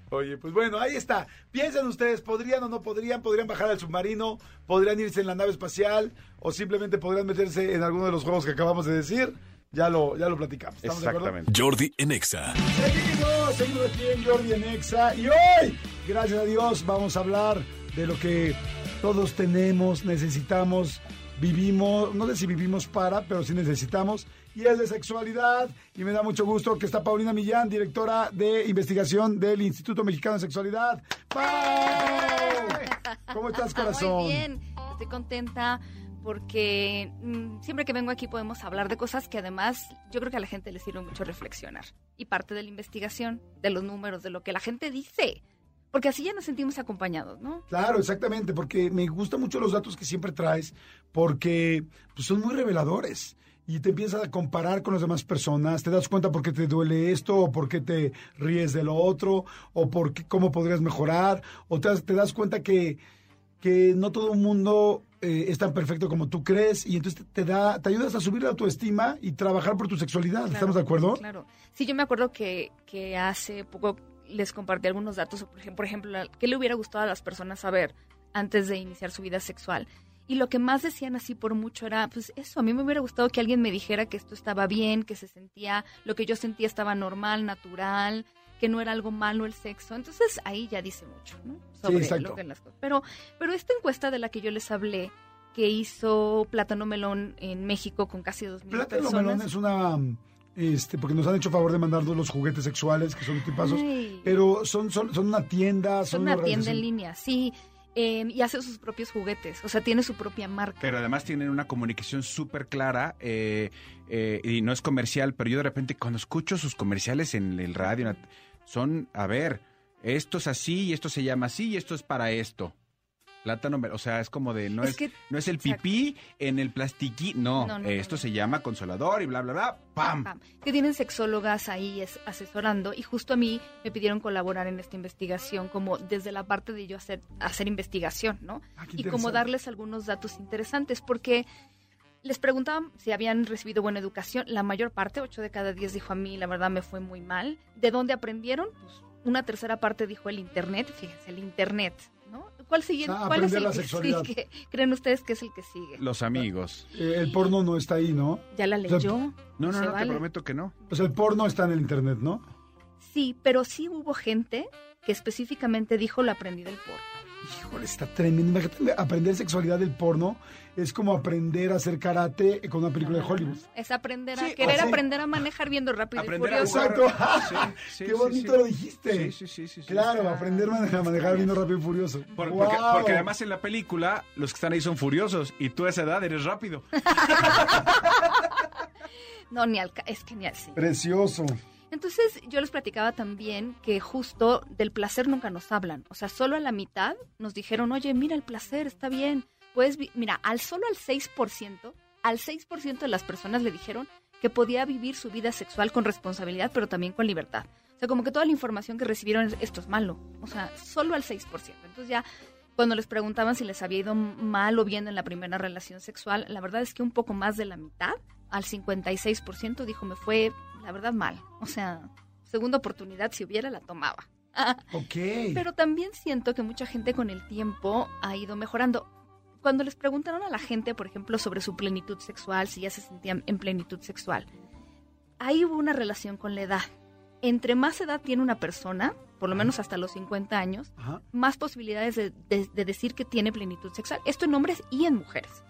Oye, pues bueno, ahí está. Piensen ustedes, ¿podrían o no podrían? ¿Podrían bajar al submarino? ¿Podrían irse en la nave espacial? ¿O simplemente podrían meterse en alguno de los juegos que acabamos de decir? Ya lo, ya lo platicamos. ¿Estamos de acuerdo? Exactamente. Jordi en Exa. Seguimos, seguimos aquí en Jordi en Exa. Y hoy, gracias a Dios, vamos a hablar de lo que todos tenemos, necesitamos, vivimos, no sé si vivimos para, pero sí necesitamos. Y es de sexualidad. Y me da mucho gusto que está Paulina Millán, directora de investigación del Instituto Mexicano de Sexualidad. ¡Pau! ¿Cómo estás, corazón? Muy bien, estoy contenta porque mm, siempre que vengo aquí podemos hablar de cosas que además yo creo que a la gente le sirve mucho reflexionar. Y parte de la investigación, de los números, de lo que la gente dice. Porque así ya nos sentimos acompañados, ¿no? Claro, exactamente, porque me gustan mucho los datos que siempre traes, porque pues, son muy reveladores. Y te empiezas a comparar con las demás personas, te das cuenta por qué te duele esto, o por qué te ríes de lo otro, o por qué, cómo podrías mejorar, o te, das- te das cuenta que, que no todo el mundo eh, es tan perfecto como tú crees, y entonces te, te da, te ayudas a subir la autoestima y trabajar por tu sexualidad. Claro, ¿Estamos de acuerdo? Claro. Sí, yo me acuerdo que, que hace poco les compartí algunos datos, por ejemplo, qué le hubiera gustado a las personas saber antes de iniciar su vida sexual. Y lo que más decían así por mucho era, pues eso, a mí me hubiera gustado que alguien me dijera que esto estaba bien, que se sentía, lo que yo sentía estaba normal, natural, que no era algo malo el sexo. Entonces ahí ya dice mucho, ¿no? Sobre lo que las cosas. Pero, pero esta encuesta de la que yo les hablé, que hizo Plátano Melón en México con casi dos mil Plátano personas. Melón es una... Este, porque nos han hecho favor de mandarnos los juguetes sexuales, que son tipazos. Ay. Pero son, son, son una tienda, son, Son una tienda en línea, sí. eh, y hace sus propios juguetes. O sea, tiene su propia marca. Pero además tienen una comunicación súper clara eh, eh, y no es comercial, pero yo de repente cuando escucho sus comerciales en el radio son, a ver, esto es así y esto se llama así y esto es para esto. Plátano, o sea, es como de, no Es es, que- no es el pipí en el plastiquí, no, No, no, no, esto se llama consolador y bla, bla, bla, ¡pam! Que tienen sexólogas ahí es- asesorando y justo a mí me pidieron colaborar en esta investigación como desde la parte de yo hacer, hacer investigación, ¿no? Ah, y como darles algunos datos interesantes porque les preguntaban si habían recibido buena educación, la mayor parte, 8 de cada 10 dijo a mí, la verdad me fue muy mal. ¿De dónde aprendieron? Pues una tercera parte dijo el internet, fíjense, el internet. ¿Cuál sigue? Ah, ¿Cuál es el la que sigue? ¿Creen ustedes que es el que sigue? Los amigos. Eh, el porno no está ahí, ¿no? ¿Ya la O sea, leyó? No, no, no, te prometo que no. O sea, el porno está en el internet, ¿no? Sí, pero sí hubo gente que específicamente dijo lo aprendí del porno. Híjole, está tremendo. Imagínate, aprender sexualidad del porno es como aprender a hacer karate con una película de Hollywood. Es aprender a Sí, querer o sea, aprender a manejar viendo rápido aprender y furioso. Exacto. Sí, sí, Qué bonito sí. lo dijiste. Sí, sí, sí, sí, sí. Claro, aprender a manejar, viendo rápido y furioso. Porque, porque además en la película los que están ahí son furiosos y tú a esa edad eres rápido. No, ni al es que ni así. Precioso. Entonces yo les platicaba también que justo del placer nunca nos hablan. O sea, solo a la mitad nos dijeron, oye, mira el placer, está bien. Puedes, vi-". mira, al solo al 6%, al 6% de las personas le dijeron que podía vivir su vida sexual con responsabilidad, pero también con libertad. O sea, como que toda la información que recibieron es, esto es malo. O sea, solo al 6%. Entonces ya cuando les preguntaban si les había ido mal o bien en la primera relación sexual, la verdad es que un poco más de la mitad, al 56%, dijo, me fue, la verdad, mal. O sea, segunda oportunidad, si hubiera, la tomaba. Ok. Pero también siento que mucha gente con el tiempo ha ido mejorando. Cuando les preguntaron a la gente, por ejemplo, sobre su plenitud sexual, si ya se sentían en plenitud sexual, ahí hubo una relación con la edad. Entre más edad tiene una persona, por lo menos hasta los 50 años, Ajá. más posibilidades de, de- de decir que tiene plenitud sexual. Esto en hombres y en mujeres.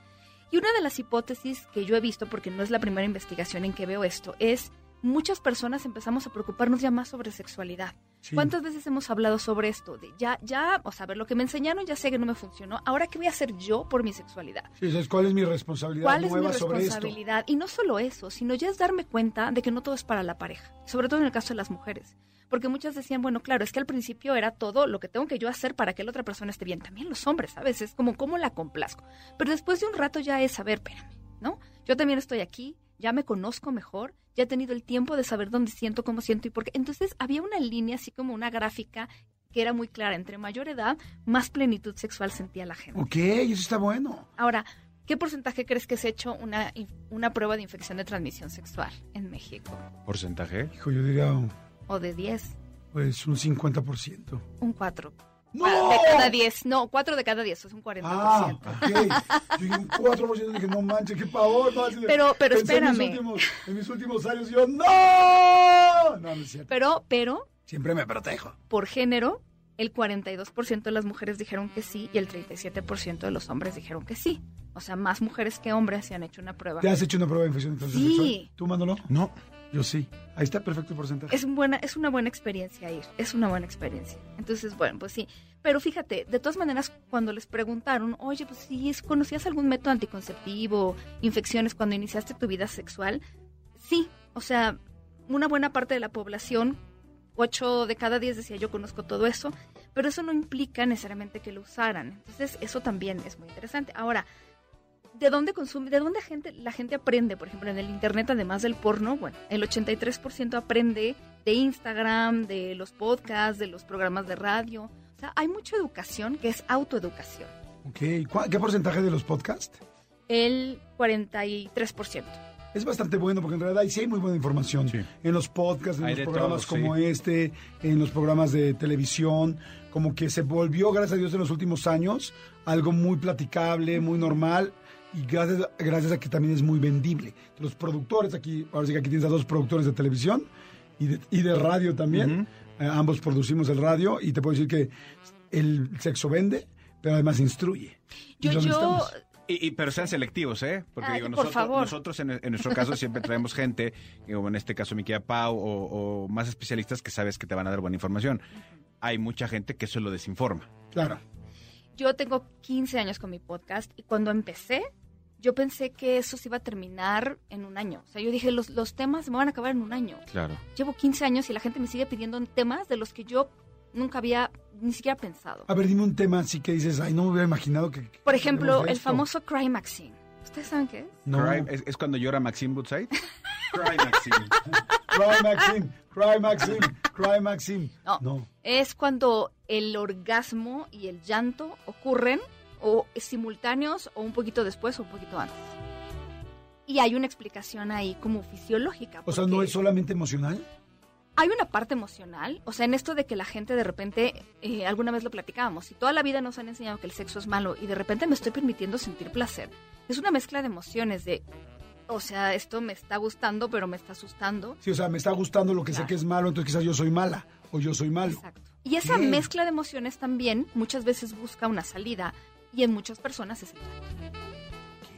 Y una de las hipótesis que yo he visto, porque no es la primera investigación en que veo esto, es muchas personas empezamos a preocuparnos ya más sobre sexualidad. Sí. ¿Cuántas veces hemos hablado sobre esto? De ya, ya, o sea, a ver, lo que me enseñaron ya sé que no me funcionó. Ahora, ¿qué voy a hacer yo por mi sexualidad? Sí, ¿sabes ¿Cuál es mi responsabilidad ¿Cuál es mi nueva sobre esto? responsabilidad? Y no solo eso, sino ya es darme cuenta de que no todo es para la pareja, sobre todo en el caso de las mujeres. Porque muchas decían, bueno, claro, es que al principio era todo lo que tengo que yo hacer para que la otra persona esté bien. También los hombres, ¿sabes? Es como, ¿cómo la complazco? Pero después de un rato ya es saber, espérame, ¿no? Yo también estoy aquí, ya me conozco mejor, ya he tenido el tiempo de saber dónde siento, cómo siento y por qué. Entonces había una línea, así como una gráfica que era muy clara. Entre mayor edad, más plenitud sexual sentía la gente. Ok, eso está bueno. Ahora, ¿qué porcentaje crees que se ha hecho una, una prueba de infección de transmisión sexual en México? ¿Porcentaje? Hijo, yo diría, ¿O de 10? pues un 50%. Un 4. ¡No! De cada 10. No, 4 de cada 10, es un 40%. Ah, ok. Yo dije un 4%, dije, no manches, qué pavor. No, Pero- pero pensé En mis, espérame. últimos, en mis últimos años, yo, ¡no! No, no es cierto. Pero, pero, Siempre me protejo. por género, el 42% de las mujeres dijeron que sí y el 37% de los hombres dijeron que sí. O sea, más mujeres que hombres se han hecho una prueba. ¿Te has hecho una prueba de infección de Sí. sexual? ¿Tú, Manolo? No. Yo sí. Ahí está perfecto el porcentaje. Es, buena, es una buena experiencia ir, es una buena experiencia. Entonces, bueno, pues sí. Pero fíjate, de todas maneras, cuando les preguntaron, oye, pues si conocías algún método anticonceptivo, infecciones cuando iniciaste tu vida sexual, sí, o sea, una buena parte de la población, 8 de cada 10 decía yo conozco todo eso, pero eso no implica necesariamente que lo usaran. Entonces, eso también es muy interesante. Ahora, ¿de dónde consume, de dónde gente, la gente aprende? Por ejemplo, en el internet, además del porno, bueno, el 83% aprende de Instagram, de los podcasts, de los programas de radio. O sea, hay mucha educación que es autoeducación. Ok. ¿Cuál- ¿Qué porcentaje de los podcasts? El 43%. Es bastante bueno porque en realidad ahí sí hay muy buena información. Sí. En los podcasts, en Hay los programas todo, sí. como este, en los programas de televisión, como que se volvió, gracias a Dios, en los últimos años, algo muy platicable, muy normal. Y gracias, gracias a que también es muy vendible. Los productores, aquí, ahora sí que aquí tienes a dos productores de televisión y de, y de radio también. Eh, ambos producimos el radio y te puedo decir que el sexo vende, pero además instruye. Yo, yo. Y, y- pero sean selectivos, ¿eh? Porque Ay, digo, por nosotros, favor. nosotros en, en nuestro caso siempre traemos gente, como en este caso mi querida Pau, o, o más especialistas que sabes que te van a dar buena información. Hay mucha gente que eso lo desinforma. Claro. yo tengo 15 años con mi podcast y cuando empecé, yo pensé que eso se iba a terminar en un año. O sea, yo dije, los, los temas me van a acabar en un año. Claro. Llevo 15 años y la gente me sigue pidiendo temas de los que yo nunca había ni siquiera pensado. A ver, dime un tema así que dices, ay, no me hubiera imaginado que... que Por ejemplo, el esto". famoso Cry Maxine. ¿Ustedes saben qué es? No. Cry- ¿es, es cuando llora Maxine Woodside? Cry Maxine. Cry Maxim, Cry Maxim, Cry Maxim. No. No. Es cuando el orgasmo y el llanto ocurren o simultáneos o un poquito después o un poquito antes. Y hay una explicación ahí como fisiológica. O sea, no es solamente emocional. hay una parte emocional, o sea, en esto de que la gente de repente, eh, alguna vez lo platicábamos, si toda la vida nos han enseñado que el sexo es malo y de repente me estoy permitiendo sentir placer, es una mezcla de emociones, de, o sea, esto me está gustando, pero me está asustando. Sí, o sea, me está gustando lo que sé que es malo, entonces quizás yo soy mala o yo soy malo. Exacto. Y esa mezcla de emociones también muchas veces busca una salida y en muchas personas es.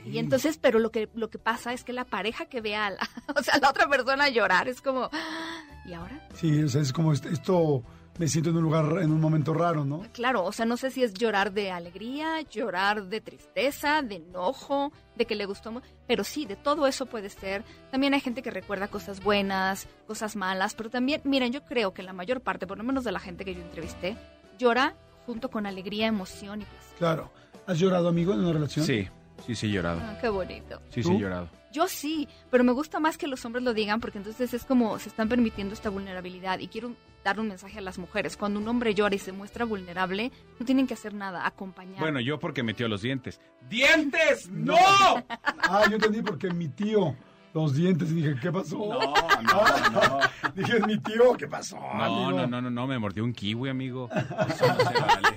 Y entonces, pero lo que lo que pasa es que la pareja que ve a la, o sea, la otra persona llorar es como "Ah, ¿y ahora? Sí, o sea, es como est- esto, me siento en un lugar, en un momento raro, ¿no? Claro, o sea, no sé si es llorar de alegría, llorar de tristeza, de enojo, de que le gustó, pero sí, de todo eso puede ser. También hay gente que recuerda cosas buenas, cosas malas, pero también, miren, yo creo que la mayor parte, por lo menos de la gente que yo entrevisté, llora junto con alegría, emoción y placer. Claro. ¿Has llorado, amigo, en una relación? Sí, sí, sí he llorado. Ah, qué bonito. Sí, sí he llorado. Yo sí, pero me gusta más que los hombres lo digan porque entonces es como se están permitiendo esta vulnerabilidad y quiero dar un mensaje a las mujeres. Cuando un hombre llora y se muestra vulnerable, no tienen que hacer nada, acompañar. Bueno, yo porque metió los dientes. ¡Dientes! ¡No! Ah, yo entendí porque mi tío, los dientes, y dije, ¿qué pasó? No, no, no. Dije, es mi tío, ¿qué pasó? No, amigo? no, no, no, no, me mordió un kiwi, amigo. Eso no se vale.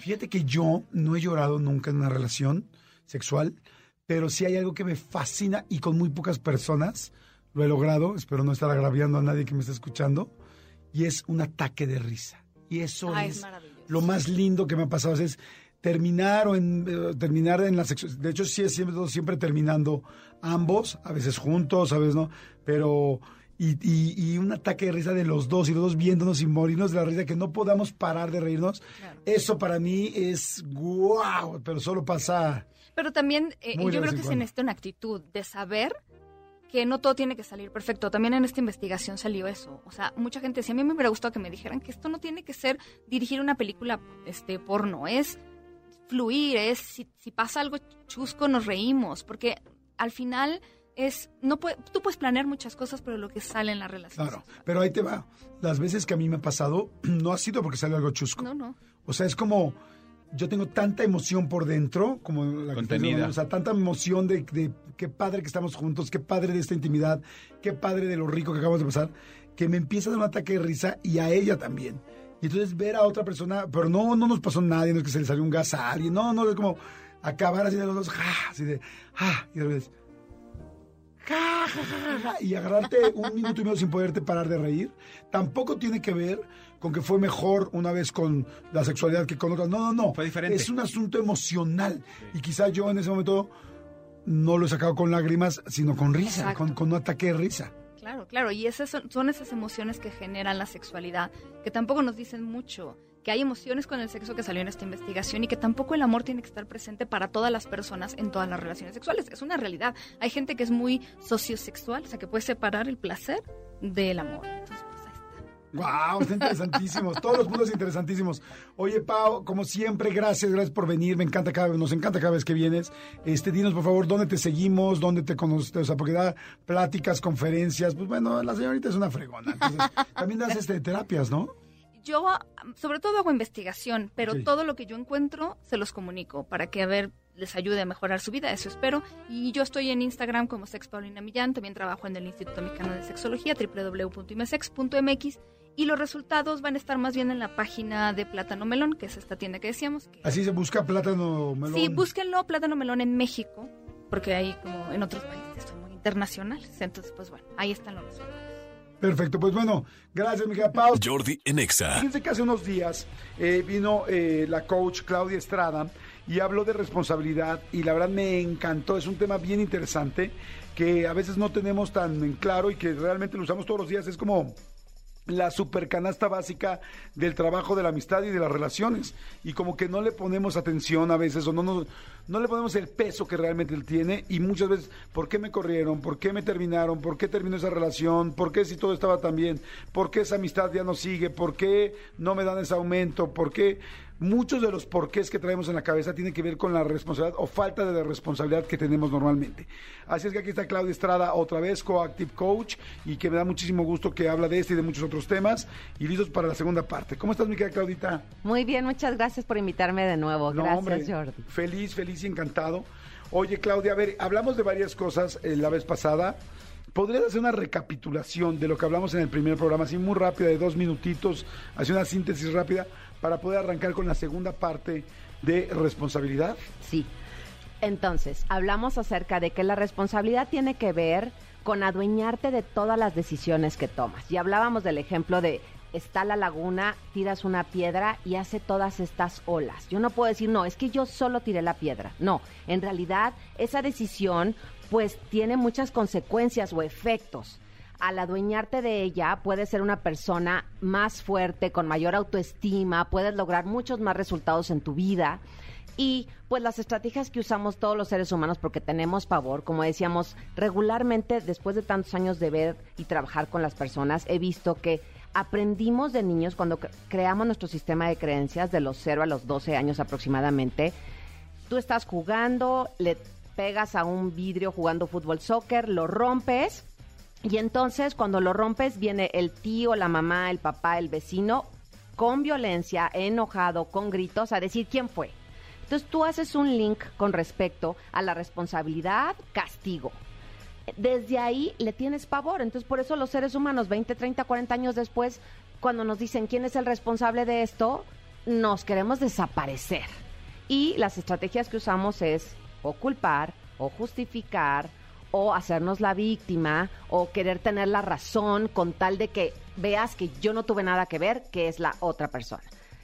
Fíjate que yo no he llorado nunca en una relación sexual, pero sí hay algo que me fascina y con muy pocas personas lo he logrado, espero no estar agraviando a nadie que me esté escuchando, y es un ataque de risa. Y eso Ah, es, lo más lindo que me ha pasado, es terminar o en, eh, terminar en la sexualidad. De hecho, sí es siempre, siempre terminando ambos, a veces juntos, a veces no, pero... Y, y- y un ataque de risa de los dos y los dos viéndonos y morirnos de la risa, que no podamos parar de reírnos. Claro. Eso para mí es guau, pero solo pasa. Pero también eh, yo creo que se necesita una actitud de saber que no todo tiene que salir perfecto. También en esta investigación salió eso. O sea, mucha gente decía, a mí me hubiera gustado que me dijeran que esto no tiene que ser dirigir una película este porno, es fluir, es si, si pasa algo chusco nos reímos, porque al final es no puede, tú puedes planear muchas cosas, pero lo que sale en la relación. Claro, pero ahí te va. Las veces que a mí me ha pasado, no ha sido porque salió algo chusco. No, no. O sea, es como yo tengo tanta emoción por dentro, como la que Contenida. hablando, o sea, tanta emoción de, de qué padre que estamos juntos, qué padre de esta intimidad, qué padre de lo rico que acabamos de pasar, que me empieza a dar un ataque de risa y a ella también. Y entonces ver a otra persona, pero no, no nos pasó nadie, no es que se le salió un gas a alguien, no, no, es como acabar así de los dos, ja, así de, ja, y de repente, ja, ja, ja, ja, ja, y agarrarte un minuto y medio sin poderte parar de reír, tampoco tiene que ver con que fue mejor una vez con la sexualidad que con otra. No, no, no. Fue diferente. Es un asunto emocional. Y quizás yo en ese momento no lo he sacado con lágrimas, sino con risa, con, con un ataque de risa. Claro, claro, y esas son, son esas emociones que generan la sexualidad, que tampoco nos dicen mucho, que hay emociones con el sexo que salió en esta investigación y que tampoco el amor tiene que estar presente para todas las personas en todas las relaciones sexuales. Es una realidad. Hay gente que es muy sociosexual, o sea, que puede separar el placer del amor. Entonces, pues ahí está. ¡Wow! Está interesantísimos. Todos los puntos interesantísimos. Oye, Pau, como siempre, gracias, gracias por venir. Me encanta cada vez, nos encanta cada vez que vienes. Este, dinos, por favor, dónde te seguimos, dónde te conoces, o sea, porque da pláticas, conferencias. Pues bueno, la señorita es una fregona. Entonces, también das este, terapias, ¿no? Yo, sobre todo, hago investigación, pero todo lo que yo encuentro se los comunico para que, a ver, les ayude a mejorar su vida, eso espero. Y yo estoy en Instagram como Sex Paulina Millán, también trabajo en el Instituto Mexicano de Sexología, www.imesex.mx, y los resultados van a estar más bien en la página de Plátano Melón, que es esta tienda que decíamos. Que... Así se busca plátano melón. Sí, búsquenlo, Plátano Melón en México, porque hay como en otros países son muy internacionales. Entonces, pues bueno, ahí están los resultados. Perfecto, pues bueno, gracias, mi querida Pau. Jordi en Exa. Fíjense que hace unos días eh, vino eh, la coach Claudia Estrada y habló de responsabilidad y la verdad me encantó, es un tema bien interesante que a veces no tenemos tan en claro y que realmente lo usamos todos los días, es como la supercanasta básica del trabajo, de la amistad y de las relaciones. Y como que no le ponemos atención a veces o no, nos- no le ponemos el peso que realmente él tiene y muchas veces, ¿por qué me corrieron? ¿Por qué me terminaron? ¿Por qué terminó esa relación? ¿Por qué si todo estaba tan bien? ¿Por qué esa amistad ya no sigue? ¿Por qué no me dan ese aumento? ¿Por qué? Muchos de los porqués que traemos en la cabeza tienen que ver con la responsabilidad o falta de responsabilidad que tenemos normalmente. Así es que aquí está Claudia Estrada, otra vez Coactive Coach, y que me da muchísimo gusto que habla de este y de muchos otros temas. Y listos para la segunda parte. ¿Cómo estás, mi querida Claudita? Muy bien, muchas gracias por invitarme de nuevo. No, Gracias, hombre, Jordi. Feliz, feliz y encantado. Oye, Claudia, a ver, hablamos de varias cosas eh, la vez pasada. ¿Podrías hacer una recapitulación de lo que hablamos en el primer programa, así muy rápida, de dos minutitos, hacer una síntesis rápida para poder arrancar con la segunda parte de responsabilidad? Sí. Entonces, hablamos acerca de que la responsabilidad tiene que ver con adueñarte de todas las decisiones que tomas. Y hablábamos del ejemplo de está la laguna, tiras una piedra y hace todas estas olas. Yo no puedo decir, no, es que yo solo tiré la piedra. No, en realidad esa decisión pues tiene muchas consecuencias o efectos. Al adueñarte de ella, puedes ser una persona más fuerte, con mayor autoestima, puedes lograr muchos más resultados en tu vida. Y pues las estrategias que usamos todos los seres humanos porque tenemos pavor, como decíamos, regularmente después de tantos años de ver y trabajar con las personas, he visto que aprendimos de niños cuando cre- creamos nuestro sistema de creencias de los 0 a los 12 años aproximadamente. Tú estás jugando, le pegas a un vidrio jugando fútbol, soccer, lo rompes y entonces cuando lo rompes viene el tío, la mamá, el papá, el vecino con violencia, enojado, con gritos a decir quién fue. Entonces tú haces un link con respecto a la responsabilidad, castigo. Desde ahí le tienes pavor. Entonces por eso los seres humanos 20, 30, 40 años después, cuando nos dicen quién es el responsable de esto, nos queremos desaparecer. Y las estrategias que usamos es o culpar, o justificar, o hacernos la víctima, o querer tener la razón con tal de que veas que yo no tuve nada que ver, que es la otra persona.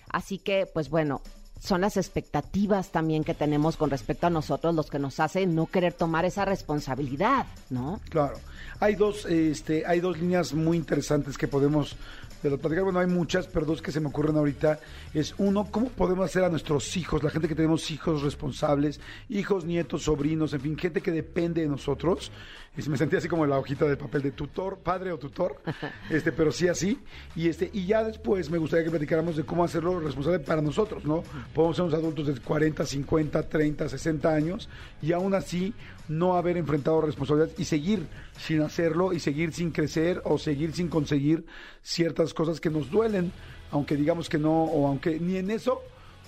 Así que, pues bueno, son las expectativas también que tenemos con respecto a nosotros los que nos hacen no querer tomar esa responsabilidad, ¿no? Claro. Hay dos, este, hay dos líneas muy interesantes que podemos de lo platicar. Bueno, hay muchas, pero dos que se me ocurren ahorita. Es uno, ¿cómo podemos hacer a nuestros hijos, la gente que tenemos hijos responsables, hijos, nietos, sobrinos, en fin, gente que depende de nosotros? Y me sentí así como en la hojita de papel de tutor, padre o tutor, este, pero sí así. Y este, y ya después me gustaría que platicáramos de cómo hacerlo responsable para nosotros, ¿no? Podemos ser unos adultos de 40, 50, 30, 60 años y aún así no haber enfrentado responsabilidades y seguir sin hacerlo y seguir sin crecer o seguir sin conseguir ciertas cosas que nos duelen, aunque digamos que no o aunque ni en eso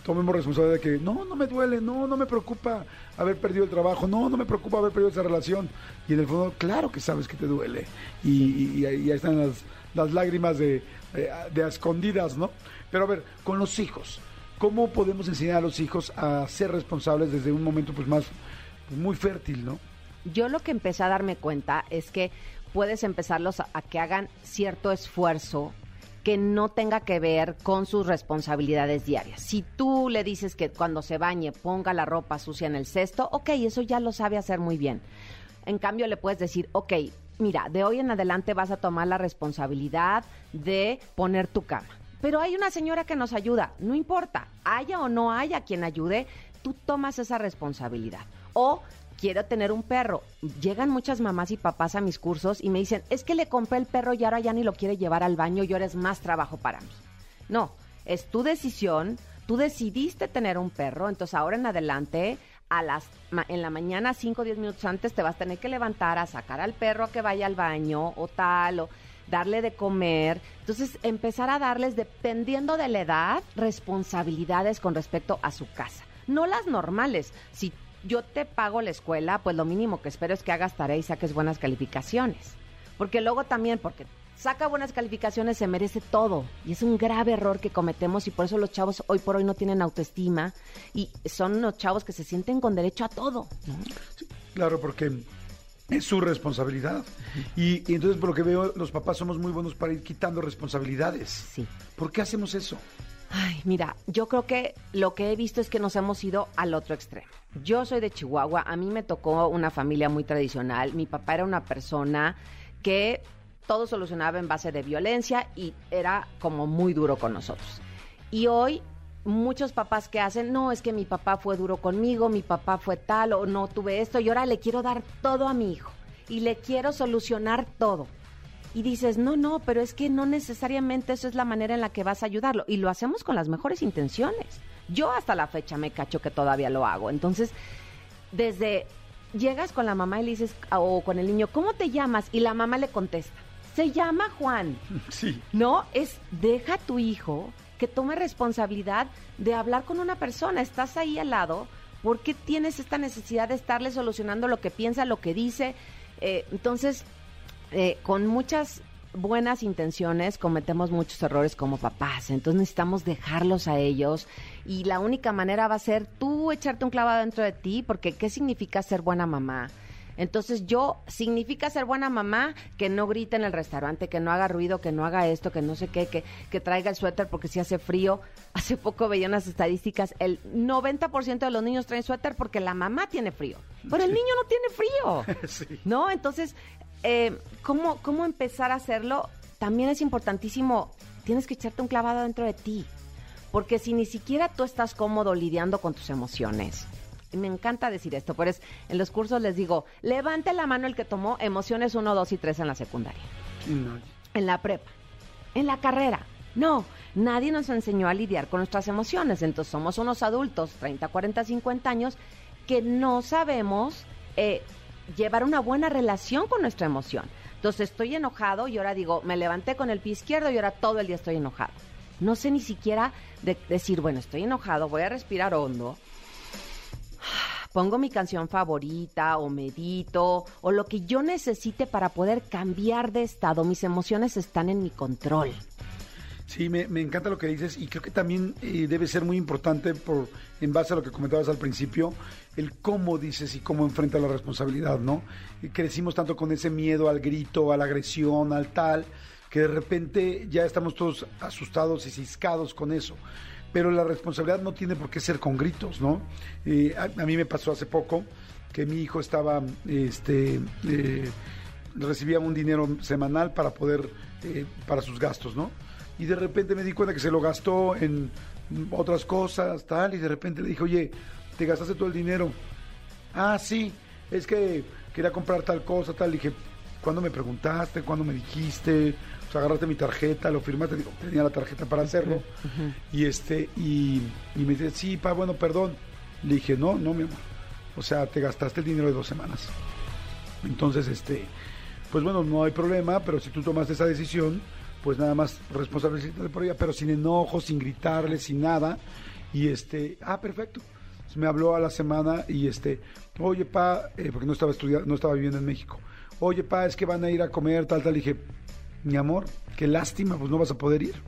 tomemos responsabilidad de que no, no me duele, no, no me preocupa haber perdido el trabajo, no, no me preocupa haber perdido esa relación. Y en el fondo, claro que sabes que te duele. Y, ahí están las, las lágrimas de, de, escondidas, ¿no? Pero a ver, con los hijos, ¿cómo podemos enseñar a los hijos a ser responsables desde un momento pues más pues, muy fértil, ¿no? Yo lo que empecé a darme cuenta es que puedes empezarlos a, a que hagan cierto esfuerzo que no tenga que ver con sus responsabilidades diarias. Si tú le dices que cuando se bañe ponga la ropa sucia en el cesto, ok, eso ya lo sabe hacer muy bien. En cambio le puedes decir, ok, mira, de hoy en adelante vas a tomar la responsabilidad de poner tu cama. Pero hay una señora que nos ayuda, no importa, haya o no haya quien ayude, tú tomas esa responsabilidad. O quiero tener un perro. Llegan muchas mamás y papás a mis cursos y me dicen, es que le compré el perro y ahora ya ni lo quiere llevar al baño y ahora es más trabajo para mí. No, es tu decisión, tú decidiste tener un perro, entonces ahora en adelante, a las en la mañana, 5 o 10 minutos antes, te vas a tener que levantar a sacar al perro a que vaya al baño o tal, o darle de comer. Entonces, empezar a darles, dependiendo de la edad, responsabilidades con respecto a su casa. No las normales. Si yo te pago la escuela, pues lo mínimo que espero es que hagas tarea y saques buenas calificaciones. Porque luego también, porque saca buenas calificaciones, se merece todo. Y es un grave error que cometemos y por eso los chavos hoy por hoy no tienen autoestima y son unos chavos que se sienten con derecho a todo. Claro, porque es su responsabilidad. Y, y entonces, por lo que veo, los papás somos muy buenos para ir quitando responsabilidades. Sí. ¿Por qué hacemos eso? Ay, mira, yo creo que lo que he visto es que nos hemos ido al otro extremo. Yo soy de Chihuahua, a mí me tocó una familia muy tradicional. Mi papá era una persona que todo solucionaba en base de violencia y era como muy duro con nosotros. Y hoy muchos papás que hacen, no, es que mi papá fue duro conmigo, mi papá fue tal o no tuve esto y ahora le quiero dar todo a mi hijo y le quiero solucionar todo. Y dices, no, no, pero es que no necesariamente eso es la manera en la que vas a ayudarlo. Y lo hacemos con las mejores intenciones. Yo hasta la fecha me cacho que todavía lo hago. Entonces, desde llegas con la mamá y le dices, o con el niño, ¿cómo te llamas? Y la mamá le contesta, se llama Juan. Sí. No, es deja a tu hijo que tome responsabilidad de hablar con una persona. Estás ahí al lado. ¿Por qué tienes esta necesidad de estarle solucionando lo que piensa, lo que dice? Eh, entonces, eh, con muchas buenas intenciones cometemos muchos errores como papás. Entonces necesitamos dejarlos a ellos. Y la única manera va a ser tú echarte un clavado dentro de ti, porque ¿qué significa ser buena mamá? Entonces yo, significa ser buena mamá que no grite en el restaurante, que no haga ruido, que no haga esto, que no sé qué, que, que traiga el suéter porque si hace frío. Hace poco veía unas estadísticas, el 90% de los niños traen suéter porque la mamá tiene frío, pero el niño no tiene frío. Sí. ¿No? Entonces, eh, ¿cómo, ¿cómo empezar a hacerlo? También es importantísimo, tienes que echarte un clavado dentro de ti. Porque si ni siquiera tú estás cómodo lidiando con tus emociones, me encanta decir esto, pero es, en los cursos les digo, levante la mano el que tomó emociones 1, 2 y 3 en la secundaria, en la prepa, en la carrera. No, nadie nos enseñó a lidiar con nuestras emociones. Entonces somos unos adultos, 30, 40, 50 años, que no sabemos eh, llevar una buena relación con nuestra emoción. Entonces estoy enojado y ahora digo, me levanté con el pie izquierdo y ahora todo el día estoy enojado. No sé ni siquiera de- decir, bueno, estoy enojado, voy a respirar hondo, pongo mi canción favorita o medito o lo que yo necesite para poder cambiar de estado. Mis emociones están en mi control. Sí, me, encanta lo que dices y creo que también eh, debe ser muy importante por en base a lo que comentabas al principio, el cómo dices y cómo enfrentas la responsabilidad, ¿no? Y crecimos tanto con ese miedo al grito, a la agresión, al tal, que de repente ya estamos todos asustados y ciscados con eso. Pero la responsabilidad no tiene por qué ser con gritos, ¿no? Eh, a, mí me pasó hace poco que mi hijo estaba, este, eh, recibía un dinero semanal para poder, eh, para sus gastos, ¿no? Y de repente me di cuenta que se lo gastó en otras cosas, tal, y de repente le dije, oye, te gastaste todo el dinero. Ah, sí, es que quería comprar tal cosa, tal. Le dije, ¿cuándo me preguntaste? ¿Cuándo me dijiste? O sea, agarraste mi tarjeta, lo firmaste, digo, tenía la tarjeta para hacerlo. Y este, y, y me dice, sí, pa, bueno, perdón. Le dije, no, no, mi amor. O sea, te gastaste el dinero de dos semanas. Entonces, este, pues bueno, no hay problema, pero si tú tomaste esa decisión, pues nada más responsabilizarte por ella, pero sin enojo, sin gritarle, sin nada. Y este, ah, perfecto. Me habló a la semana y este, oye, pa, eh, porque no estaba estudiando, no estaba viviendo en México. Oye, pa, es que van a ir a comer, tal, tal. Y dije, mi amor, qué lástima, pues no vas a poder ir.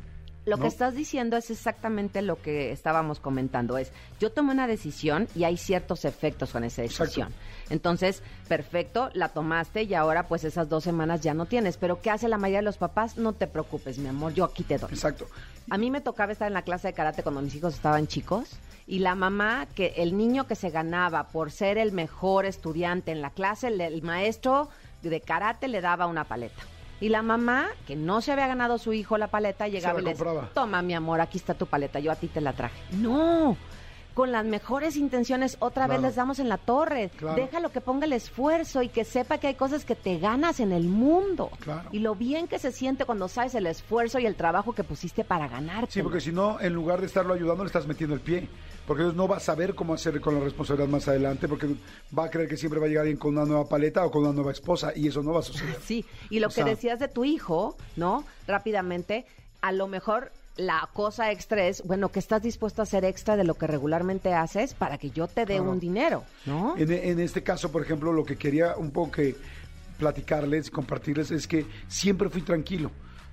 Lo ¿no? que estás diciendo es exactamente lo que estábamos comentando. Es, yo tomé una decisión y hay ciertos efectos con esa Exacto. decisión. Entonces, perfecto, la tomaste y ahora pues esas dos semanas ya no tienes. Pero ¿qué hace la mayoría de los papás? No te preocupes, mi amor, yo aquí te doy. Exacto. A mí me tocaba estar en la clase de karate cuando mis hijos estaban chicos y la mamá, que el niño que se ganaba por ser el mejor estudiante en la clase, el, el maestro de karate le daba una paleta. Y la mamá, que no se había ganado su hijo la paleta, llegaba y le decía, compraba. toma mi amor, aquí está tu paleta, yo a ti te la traje. No, con las mejores intenciones otra vez les damos en la torre. Claro. Déjalo que ponga el esfuerzo y que sepa que hay cosas que te ganas en el mundo. Claro. Y lo bien que se siente cuando sabes el esfuerzo y el trabajo que pusiste para ganarte. Sí, porque si no, en lugar de estarlo ayudando, le estás metiendo el pie. Porque entonces no va a saber cómo hacer con la responsabilidad más adelante, porque va a creer que siempre va a llegar alguien con una nueva paleta o con una nueva esposa, y eso no va a suceder. Sí, y lo O que sea- decías de tu hijo, ¿no? Rápidamente, a lo mejor la cosa extra es, bueno, que estás dispuesto a hacer extra de lo que regularmente haces para que yo te dé Claro. un dinero, ¿no? En, en este caso, por ejemplo, lo que quería un poco que platicarles y compartirles es que siempre fui tranquilo.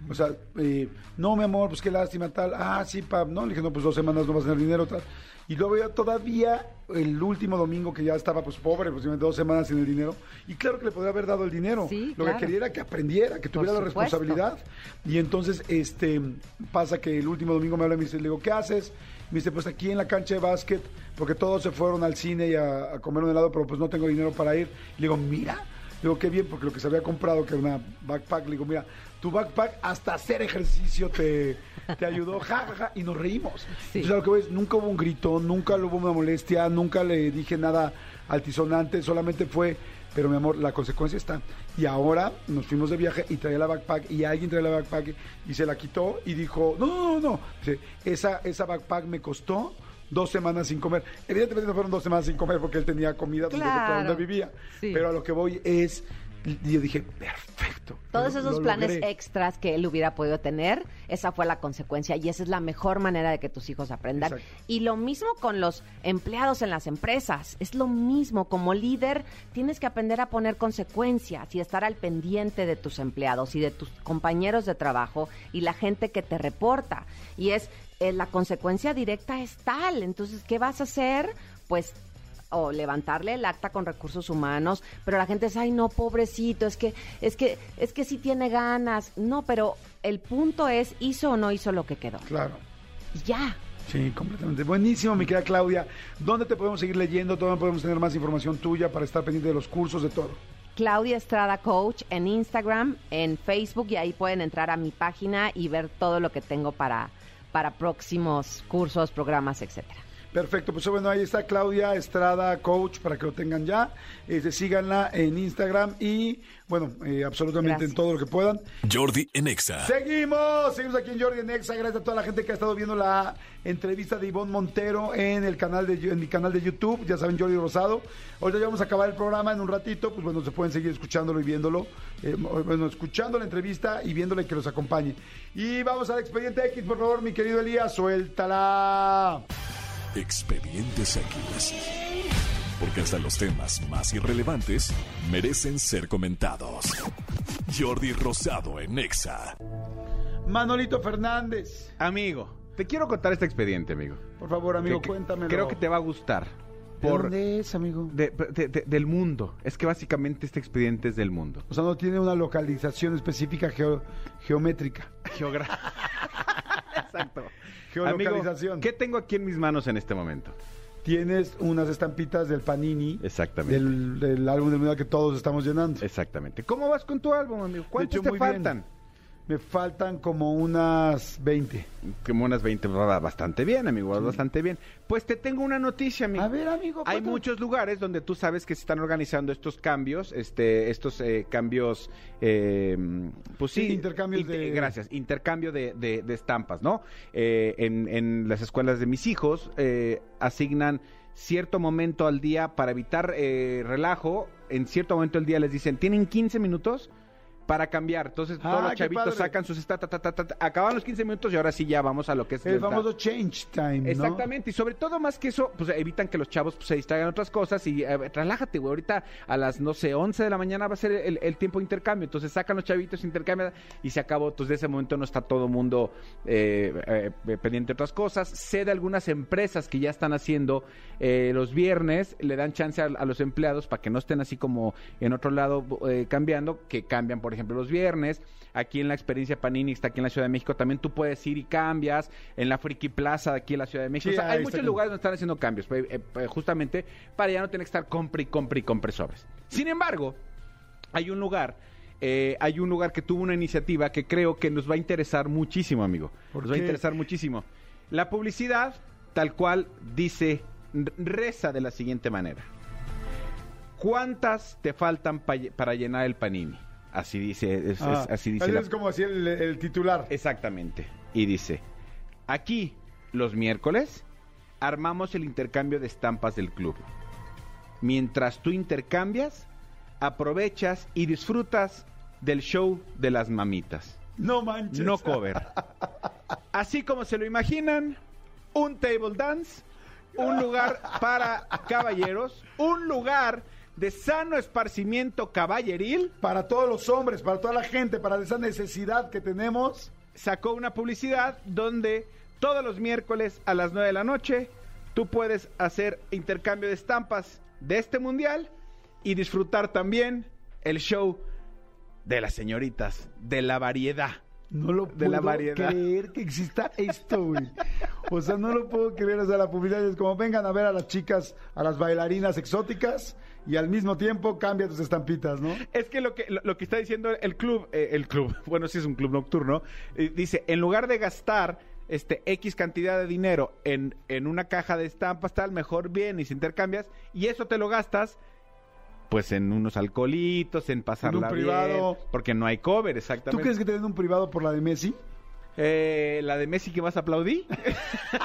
O sea, eh, no, mi amor, pues qué lástima, tal. Ah, sí, pa, no. Le dije, no, pues dos semanas no vas a tener dinero, tal. Y luego ya todavía, el último domingo que ya estaba, pues pobre, pues dos semanas sin el dinero. Y claro que le podría haber dado el dinero. Sí, Lo claro. que quería era que aprendiera, que tuviera la responsabilidad. Y entonces, este, pasa que el último domingo me habla y me dice, le digo, ¿qué haces? Me dice, pues aquí en la cancha de básquet, porque todos se fueron al cine y a, a comer un helado, pero pues no tengo dinero para ir. Le digo, mira, le digo, qué bien, porque lo que se había comprado, que era una backpack, le digo, mira, tu backpack hasta hacer ejercicio te, te ayudó, ja, ja, ja, y nos reímos. Entonces, a lo que voy es, nunca hubo un grito, nunca hubo una molestia, nunca le dije nada altisonante, solamente fue, pero mi amor, la consecuencia está. Y ahora nos fuimos de viaje y traía la backpack y alguien traía la backpack y se la quitó y dijo, no, no, no, no. Dice, esa, esa backpack me costó dos semanas sin comer. Evidentemente no fueron dos semanas sin comer porque él tenía comida donde, Claro. donde vivía. Sí. Pero a lo que voy es, y yo dije, perfecto. Todos lo- esos lo planes logré". extras que él hubiera podido tener, esa fue la consecuencia y esa es la mejor manera de que tus hijos aprendan. Exacto. Y lo mismo con los empleados en las empresas, es lo mismo, como líder tienes que aprender a poner consecuencias y estar al pendiente de tus empleados y de tus compañeros de trabajo y la gente que te reporta. Y es, eh, la consecuencia directa es tal, entonces, ¿qué vas a hacer? Pues o levantarle el acta con recursos humanos, pero la gente dice, ay no, pobrecito, es que, es que, es que sí tiene ganas. No, pero el punto es, ¿hizo o no hizo lo que quedó? Claro. Y ya. Sí, completamente. Buenísimo, mi querida Claudia. ¿Dónde te podemos seguir leyendo? ¿Dónde podemos tener más información tuya para estar pendiente de los cursos, de todo? Claudia Estrada Coach en Instagram, en Facebook y ahí pueden entrar a mi página y ver todo lo que tengo para, para próximos cursos, programas, etcétera. Perfecto, pues bueno, ahí está Claudia Estrada Coach para que lo tengan ya. Este, síganla en Instagram y, bueno, eh, absolutamente Gracias. en todo lo que puedan. Jordi en Exa. Seguimos, seguimos aquí en Jordi en Exa. Gracias a toda la gente que ha estado viendo la entrevista de Ivonne Montero en el canal de en mi canal de YouTube. Ya saben, Jordi Rosado. Ahorita ya vamos a acabar el programa en un ratito. Pues bueno, se pueden seguir escuchándolo y viéndolo. Eh, bueno, escuchando la entrevista y viéndole que los acompañe. Y vamos al expediente X, por favor, mi querido Elías, suéltala. Expedientes X. Porque hasta los temas más irrelevantes merecen ser comentados. Jordi Rosado en Exa. Manolito Fernández. Amigo, te quiero contar este expediente, amigo. Por favor, amigo, Que- cuéntamelo. Creo que te va a gustar. ¿De Por, dónde es, amigo? de- de- de- del mundo. Es que básicamente este expediente es del mundo. O sea, no tiene una localización específica geo- geométrica. Geografía. Exacto. Geolocalización. Amigo, ¿Qué tengo aquí en mis manos en este momento? Tienes unas estampitas del Panini. Exactamente. Del, del álbum de Mundial que todos estamos llenando. Exactamente. ¿Cómo vas con tu álbum, amigo? ¿Cuántos hecho, te muy bien. Me faltan como unas 20. Como unas 20, va bastante bien, amigo, vas bastante bien. Pues te tengo una noticia, amigo. A ver, amigo. Hay cuéntame. muchos lugares donde tú sabes que se están organizando estos cambios, este, estos eh, cambios, eh, pues sí, Sí, intercambios inter- de- gracias, intercambio de, de- de estampas, ¿no? Eh, en, en las escuelas de mis hijos eh, asignan cierto momento al día para evitar eh, relajo. En cierto momento del día les dicen tienen 15 minutos para cambiar. Entonces todos Ah, los qué chavitos sacan sus ta, ta, ta, ta, ta. acaban los 15 minutos y ahora sí ya vamos a lo que es El famoso change time. Exactamente, y sobre todo más que eso, pues evitan que los chavos pues, se distraigan otras cosas y eh, relájate, güey, ahorita a las, no sé, 11 de la mañana va a ser el, el tiempo de intercambio, entonces sacan los chavitos, intercambian y se acabó, entonces de ese momento no está todo mundo eh, eh, pendiente de otras cosas. Sé de algunas empresas que ya están haciendo eh, los viernes, le dan chance a, a los empleados para que no estén así como en otro lado eh, cambiando, que cambian, por ejemplo, los viernes. Aquí en la experiencia Panini, está aquí en la Ciudad de México, también tú puedes ir y cambias. En la Friki Plaza de aquí en la Ciudad de México. Sí, O sea, hay muchos lugares donde están haciendo cambios, pues, eh, eh, justamente para ya no tener que estar compre y compre y compre sobres. Sin embargo, hay un lugar, eh, hay un lugar que tuvo una iniciativa que creo que nos va a interesar muchísimo, amigo. ¿Por Nos va a interesar muchísimo. La publicidad, tal cual dice, reza de la siguiente manera. ¿Cuántas te faltan pa- para llenar el panini? Así dice, es- es- Ah, así dice. la- es como así el, el titular. Exactamente. Y dice, aquí los miércoles armamos el intercambio de estampas del club. Mientras tú intercambias, aprovechas y disfrutas del show de las mamitas. No manches. No cover. Así como se lo imaginan, un table dance, un lugar para caballeros, un lugar de sano esparcimiento caballeril, Para todos los hombres, para toda la gente, para esa necesidad que tenemos. sacó una publicidad donde todos los miércoles a las 9 de la noche tú puedes hacer intercambio de estampas de este mundial y disfrutar también el show de las señoritas, de la variedad. No lo De puedo la variedad. creer que exista esto, güey. O sea, no lo puedo creer. O sea, la publicidad es como vengan a ver a las chicas, a las bailarinas exóticas y al mismo tiempo cambia tus estampitas, ¿no? Es que lo que, lo, lo que está diciendo el club, eh, el club, bueno, sí es un club nocturno, eh, dice, en lugar de gastar este X cantidad de dinero en, en una caja de estampas, tal, mejor bien y se intercambias, y eso te lo gastas pues en unos alcoholitos, en pasarla privado. bien, porque no hay cover, ¿Tú exactamente. crees que te den un privado por la de Messi? Eh, la de Messi que vas a aplaudir.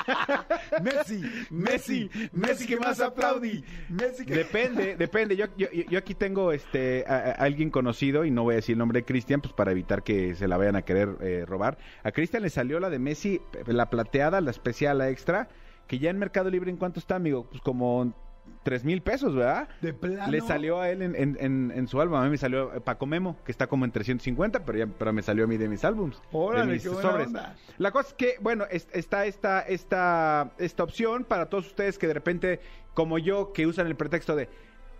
Messi, Messi, Messi que más aplaudí. Messi que... Depende, depende. Yo, yo, yo aquí tengo este a, a alguien conocido y no voy a decir el nombre de Cristian, pues para evitar que se la vayan a querer eh, robar. A Cristian le salió la de Messi, la plateada, la especial, la extra, que ya en Mercado Libre en cuánto está, amigo, pues como tres mil pesos, ¿verdad? De plano. Le salió a él en, en- en- en su álbum. A mí me salió eh, Paco Memo, que está como en 350, pero, ya, pero me salió a mí de mis álbums. Órale, de mis qué buena onda. La cosa es que, bueno, es- está esta, esta, esta opción para todos ustedes que de repente, como yo, que usan el pretexto de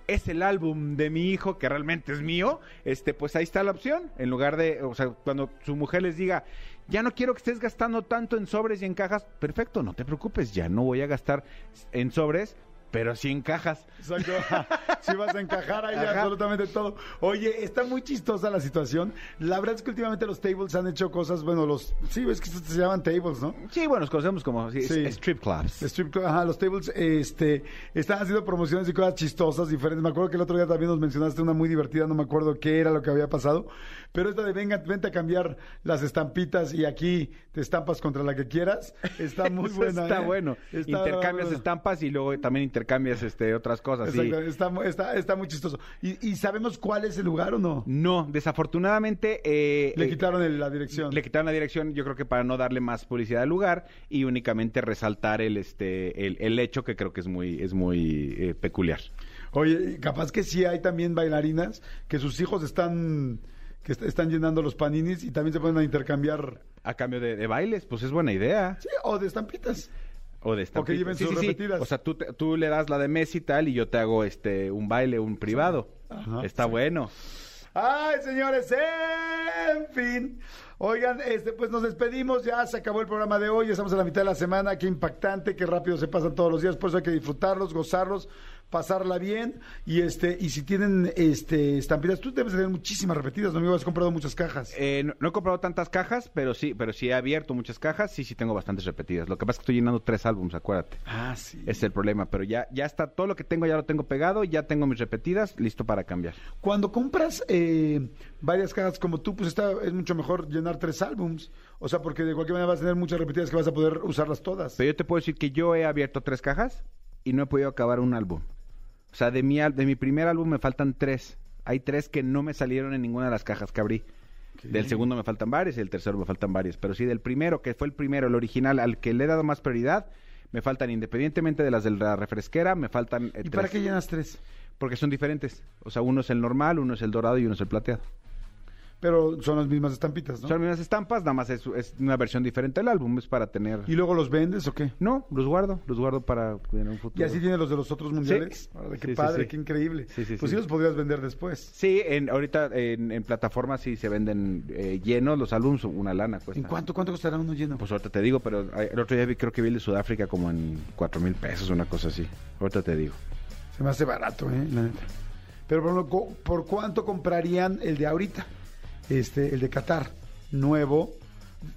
es el álbum de mi hijo que realmente es mío, este, pues ahí está la opción. En lugar de, o sea, cuando su mujer les diga, ya no quiero que estés gastando tanto en sobres y en cajas, perfecto, no te preocupes, ya no voy a gastar en sobres, pero sí en cajas. Exacto. Si vas a encajar ahí Ajá. absolutamente todo. Oye, está muy chistosa la situación. La verdad es que últimamente los tables han hecho cosas, bueno, los... Sí, ves que se llaman tables, ¿no? Sí, bueno, los conocemos como sí, Sí. strip clubs. Strip club, ajá, los tables este, están haciendo promociones y cosas chistosas, diferentes. Me acuerdo que el otro día también nos mencionaste una muy divertida, no me acuerdo qué era lo que había pasado. Pero esta de venga, vente a cambiar las estampitas y aquí te estampas contra la que quieras. Está muy buena. Está ¿eh? bueno. Está intercambias bueno. estampas y luego también intercambias este otras cosas. Exacto, está, está, está muy chistoso. ¿Y, y sabemos cuál es el lugar o no? No, desafortunadamente eh, Le eh, quitaron el- la dirección. le quitaron la dirección, yo creo que para no darle más publicidad al lugar y únicamente resaltar el este el, el hecho que creo que es muy es muy eh, peculiar. Oye, capaz que sí hay también bailarinas que sus hijos están que est- están llenando los paninis y también se pueden a intercambiar A cambio de, de bailes, pues es buena idea. sí, o de estampitas. O de O que lleven sus repetidas. O sea, tú, te- tú le das la de Messi y tal y yo te hago este un baile, un privado. Ajá, Está sí. bueno. Ay, señores, en fin. Oigan, este, pues nos despedimos, ya se acabó el programa de hoy, estamos a la mitad de la semana, qué impactante, qué rápido se pasan todos los días, por eso hay que disfrutarlos, gozarlos, pasarla bien, y este, y si tienen este estampitas, tú debes tener muchísimas repetidas, ¿no amigo? Has comprado muchas cajas. Eh, no, no he comprado tantas cajas, pero sí, pero sí he abierto muchas cajas, sí, sí tengo bastantes repetidas. Lo que pasa es que estoy llenando tres álbumes, acuérdate. Ah, sí. Es el problema, pero ya, ya está, todo lo que tengo ya lo tengo pegado, ya tengo mis repetidas, listo para cambiar. Cuando compras eh, varias cajas como tú, pues está, es mucho mejor llenar tres álbums. O sea, porque de cualquier manera vas a tener muchas repetidas que vas a poder usarlas todas. Pero yo te puedo decir que yo he abierto tres cajas y no he podido acabar un álbum. O sea, de mi, al- de mi primer álbum me faltan tres. Hay tres que no me salieron en ninguna de las cajas que abrí. Del segundo me faltan varios y del tercero me faltan varios. Pero sí, del primero, que fue el primero, el original, al que le he dado más prioridad, me faltan, independientemente de las de la refresquera, me faltan eh, ¿Y para qué llenas tres? Porque son diferentes. O sea, uno es el normal, uno es el dorado y uno es el plateado. Pero son las mismas estampitas, ¿no? Son las mismas estampas, nada más es, es una versión diferente del álbum. Es para tener... ¿Y luego los vendes o qué? No, los guardo, los guardo para en un futuro. ¿Y así tiene los de los otros mundiales? Sí. Órale, qué Sí, padre, sí. qué increíble. Sí, sí, pues sí. los podrías vender después. Sí, en, ahorita en, en plataformas sí se venden eh, llenos los álbumes, una lana cuesta. ¿En cuánto, cuánto costará uno lleno? Pues ahorita te digo, pero eh, el otro día vi, creo que vi el de Sudáfrica como en cuatro mil pesos, una cosa así. Ahorita te digo. Se me hace barato, ¿eh? La neta. Pero por, ¿por cuánto comprarían el de ahorita? Este, el de Qatar, nuevo.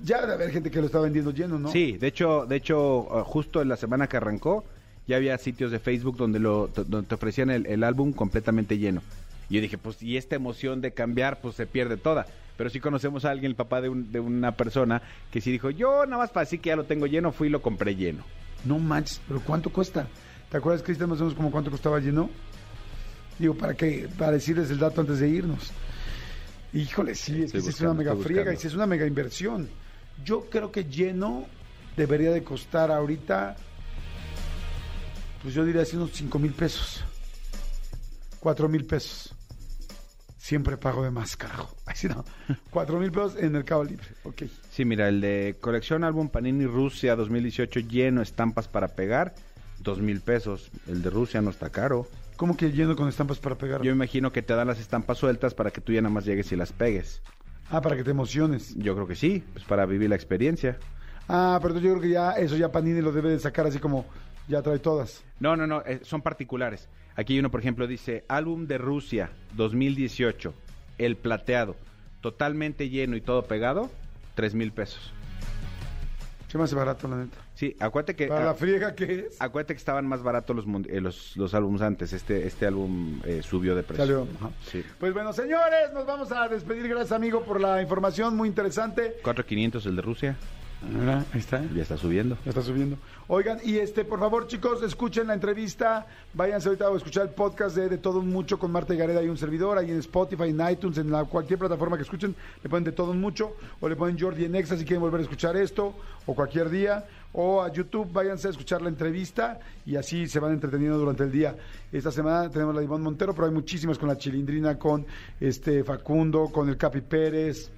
Ya debe haber gente que lo está vendiendo lleno, ¿no? Sí, de hecho, de hecho, eh, justo en la semana que arrancó, ya había sitios de Facebook donde lo donde te ofrecían el, el álbum completamente lleno. Y yo dije, pues, y esta emoción de cambiar, pues se pierde toda. Pero sí conocemos a alguien, el papá de, un- de una persona, que sí dijo, yo nada más para decir que ya lo tengo lleno, fui y lo compré lleno. No manches, pero ¿cuánto cuesta? ¿Te acuerdas, Cristian, más o menos como cuánto costaba lleno? Digo, ¿para qué? Para decirles el dato antes de irnos. Híjole, sí, es que es una mega friega y es una mega inversión. Yo creo que lleno debería de costar ahorita, pues yo diría así unos 5 mil pesos. 4 mil pesos. Siempre pago de más, carajo. Así no. 4 mil pesos en Mercado Libre. Ok. Sí, mira, el de colección álbum Panini Rusia 2018 lleno estampas para pegar, dos mil pesos. El de Rusia no está caro. ¿Cómo que lleno con estampas para pegar? Yo imagino que te dan las estampas sueltas para que tú ya nada más llegues y las pegues. Ah, para que te emociones. Yo creo que sí, pues para vivir la experiencia. Ah, pero yo creo que ya eso ya Panini lo debe de sacar así como ya trae todas. No, no, no, eh, son particulares. Aquí hay uno, por ejemplo, dice álbum de Rusia 2018, el plateado, totalmente lleno y todo pegado, tres mil pesos. Se me hace barato, la neta. Sí, acuérdate que... Para ah, la friega que es. Acuérdate que estaban más baratos los, eh, los, los álbumes antes. Este, este álbum eh, subió de precio. Salió. ajá. Sí. Pues bueno, señores, nos vamos a despedir. Gracias, amigo, por la información muy interesante. 4.500 el de Rusia. Ah, ahí está. Ya está subiendo. Ya está subiendo. Oigan, y este, por favor, chicos, escuchen la entrevista. Váyanse ahorita a escuchar el podcast de De Todo Un Mucho con Marta y Gareda y un servidor. Ahí en Spotify, en iTunes, en la, cualquier plataforma que escuchen, le ponen De Todo Un Mucho. O le ponen Jordi en Exa si quieren volver a escuchar esto. O cualquier día. O a YouTube, váyanse a escuchar la entrevista. Y así se van entreteniendo durante el día. Esta semana tenemos la de Ivonne Montero, pero hay muchísimas con la Chilindrina, con este Facundo, con el Capi Pérez.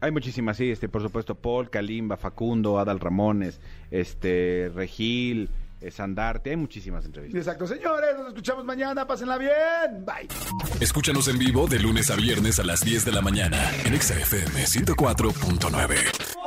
Hay muchísimas, sí, este, por supuesto, Paul, Kalimba, Facundo, Adal Ramones, este, Regil, eh, Sandarte, hay muchísimas entrevistas. Exacto, señores, nos escuchamos mañana, pásenla bien, bye. Escúchanos en vivo de lunes a viernes a las 10 de la mañana en Exa FM 104.9.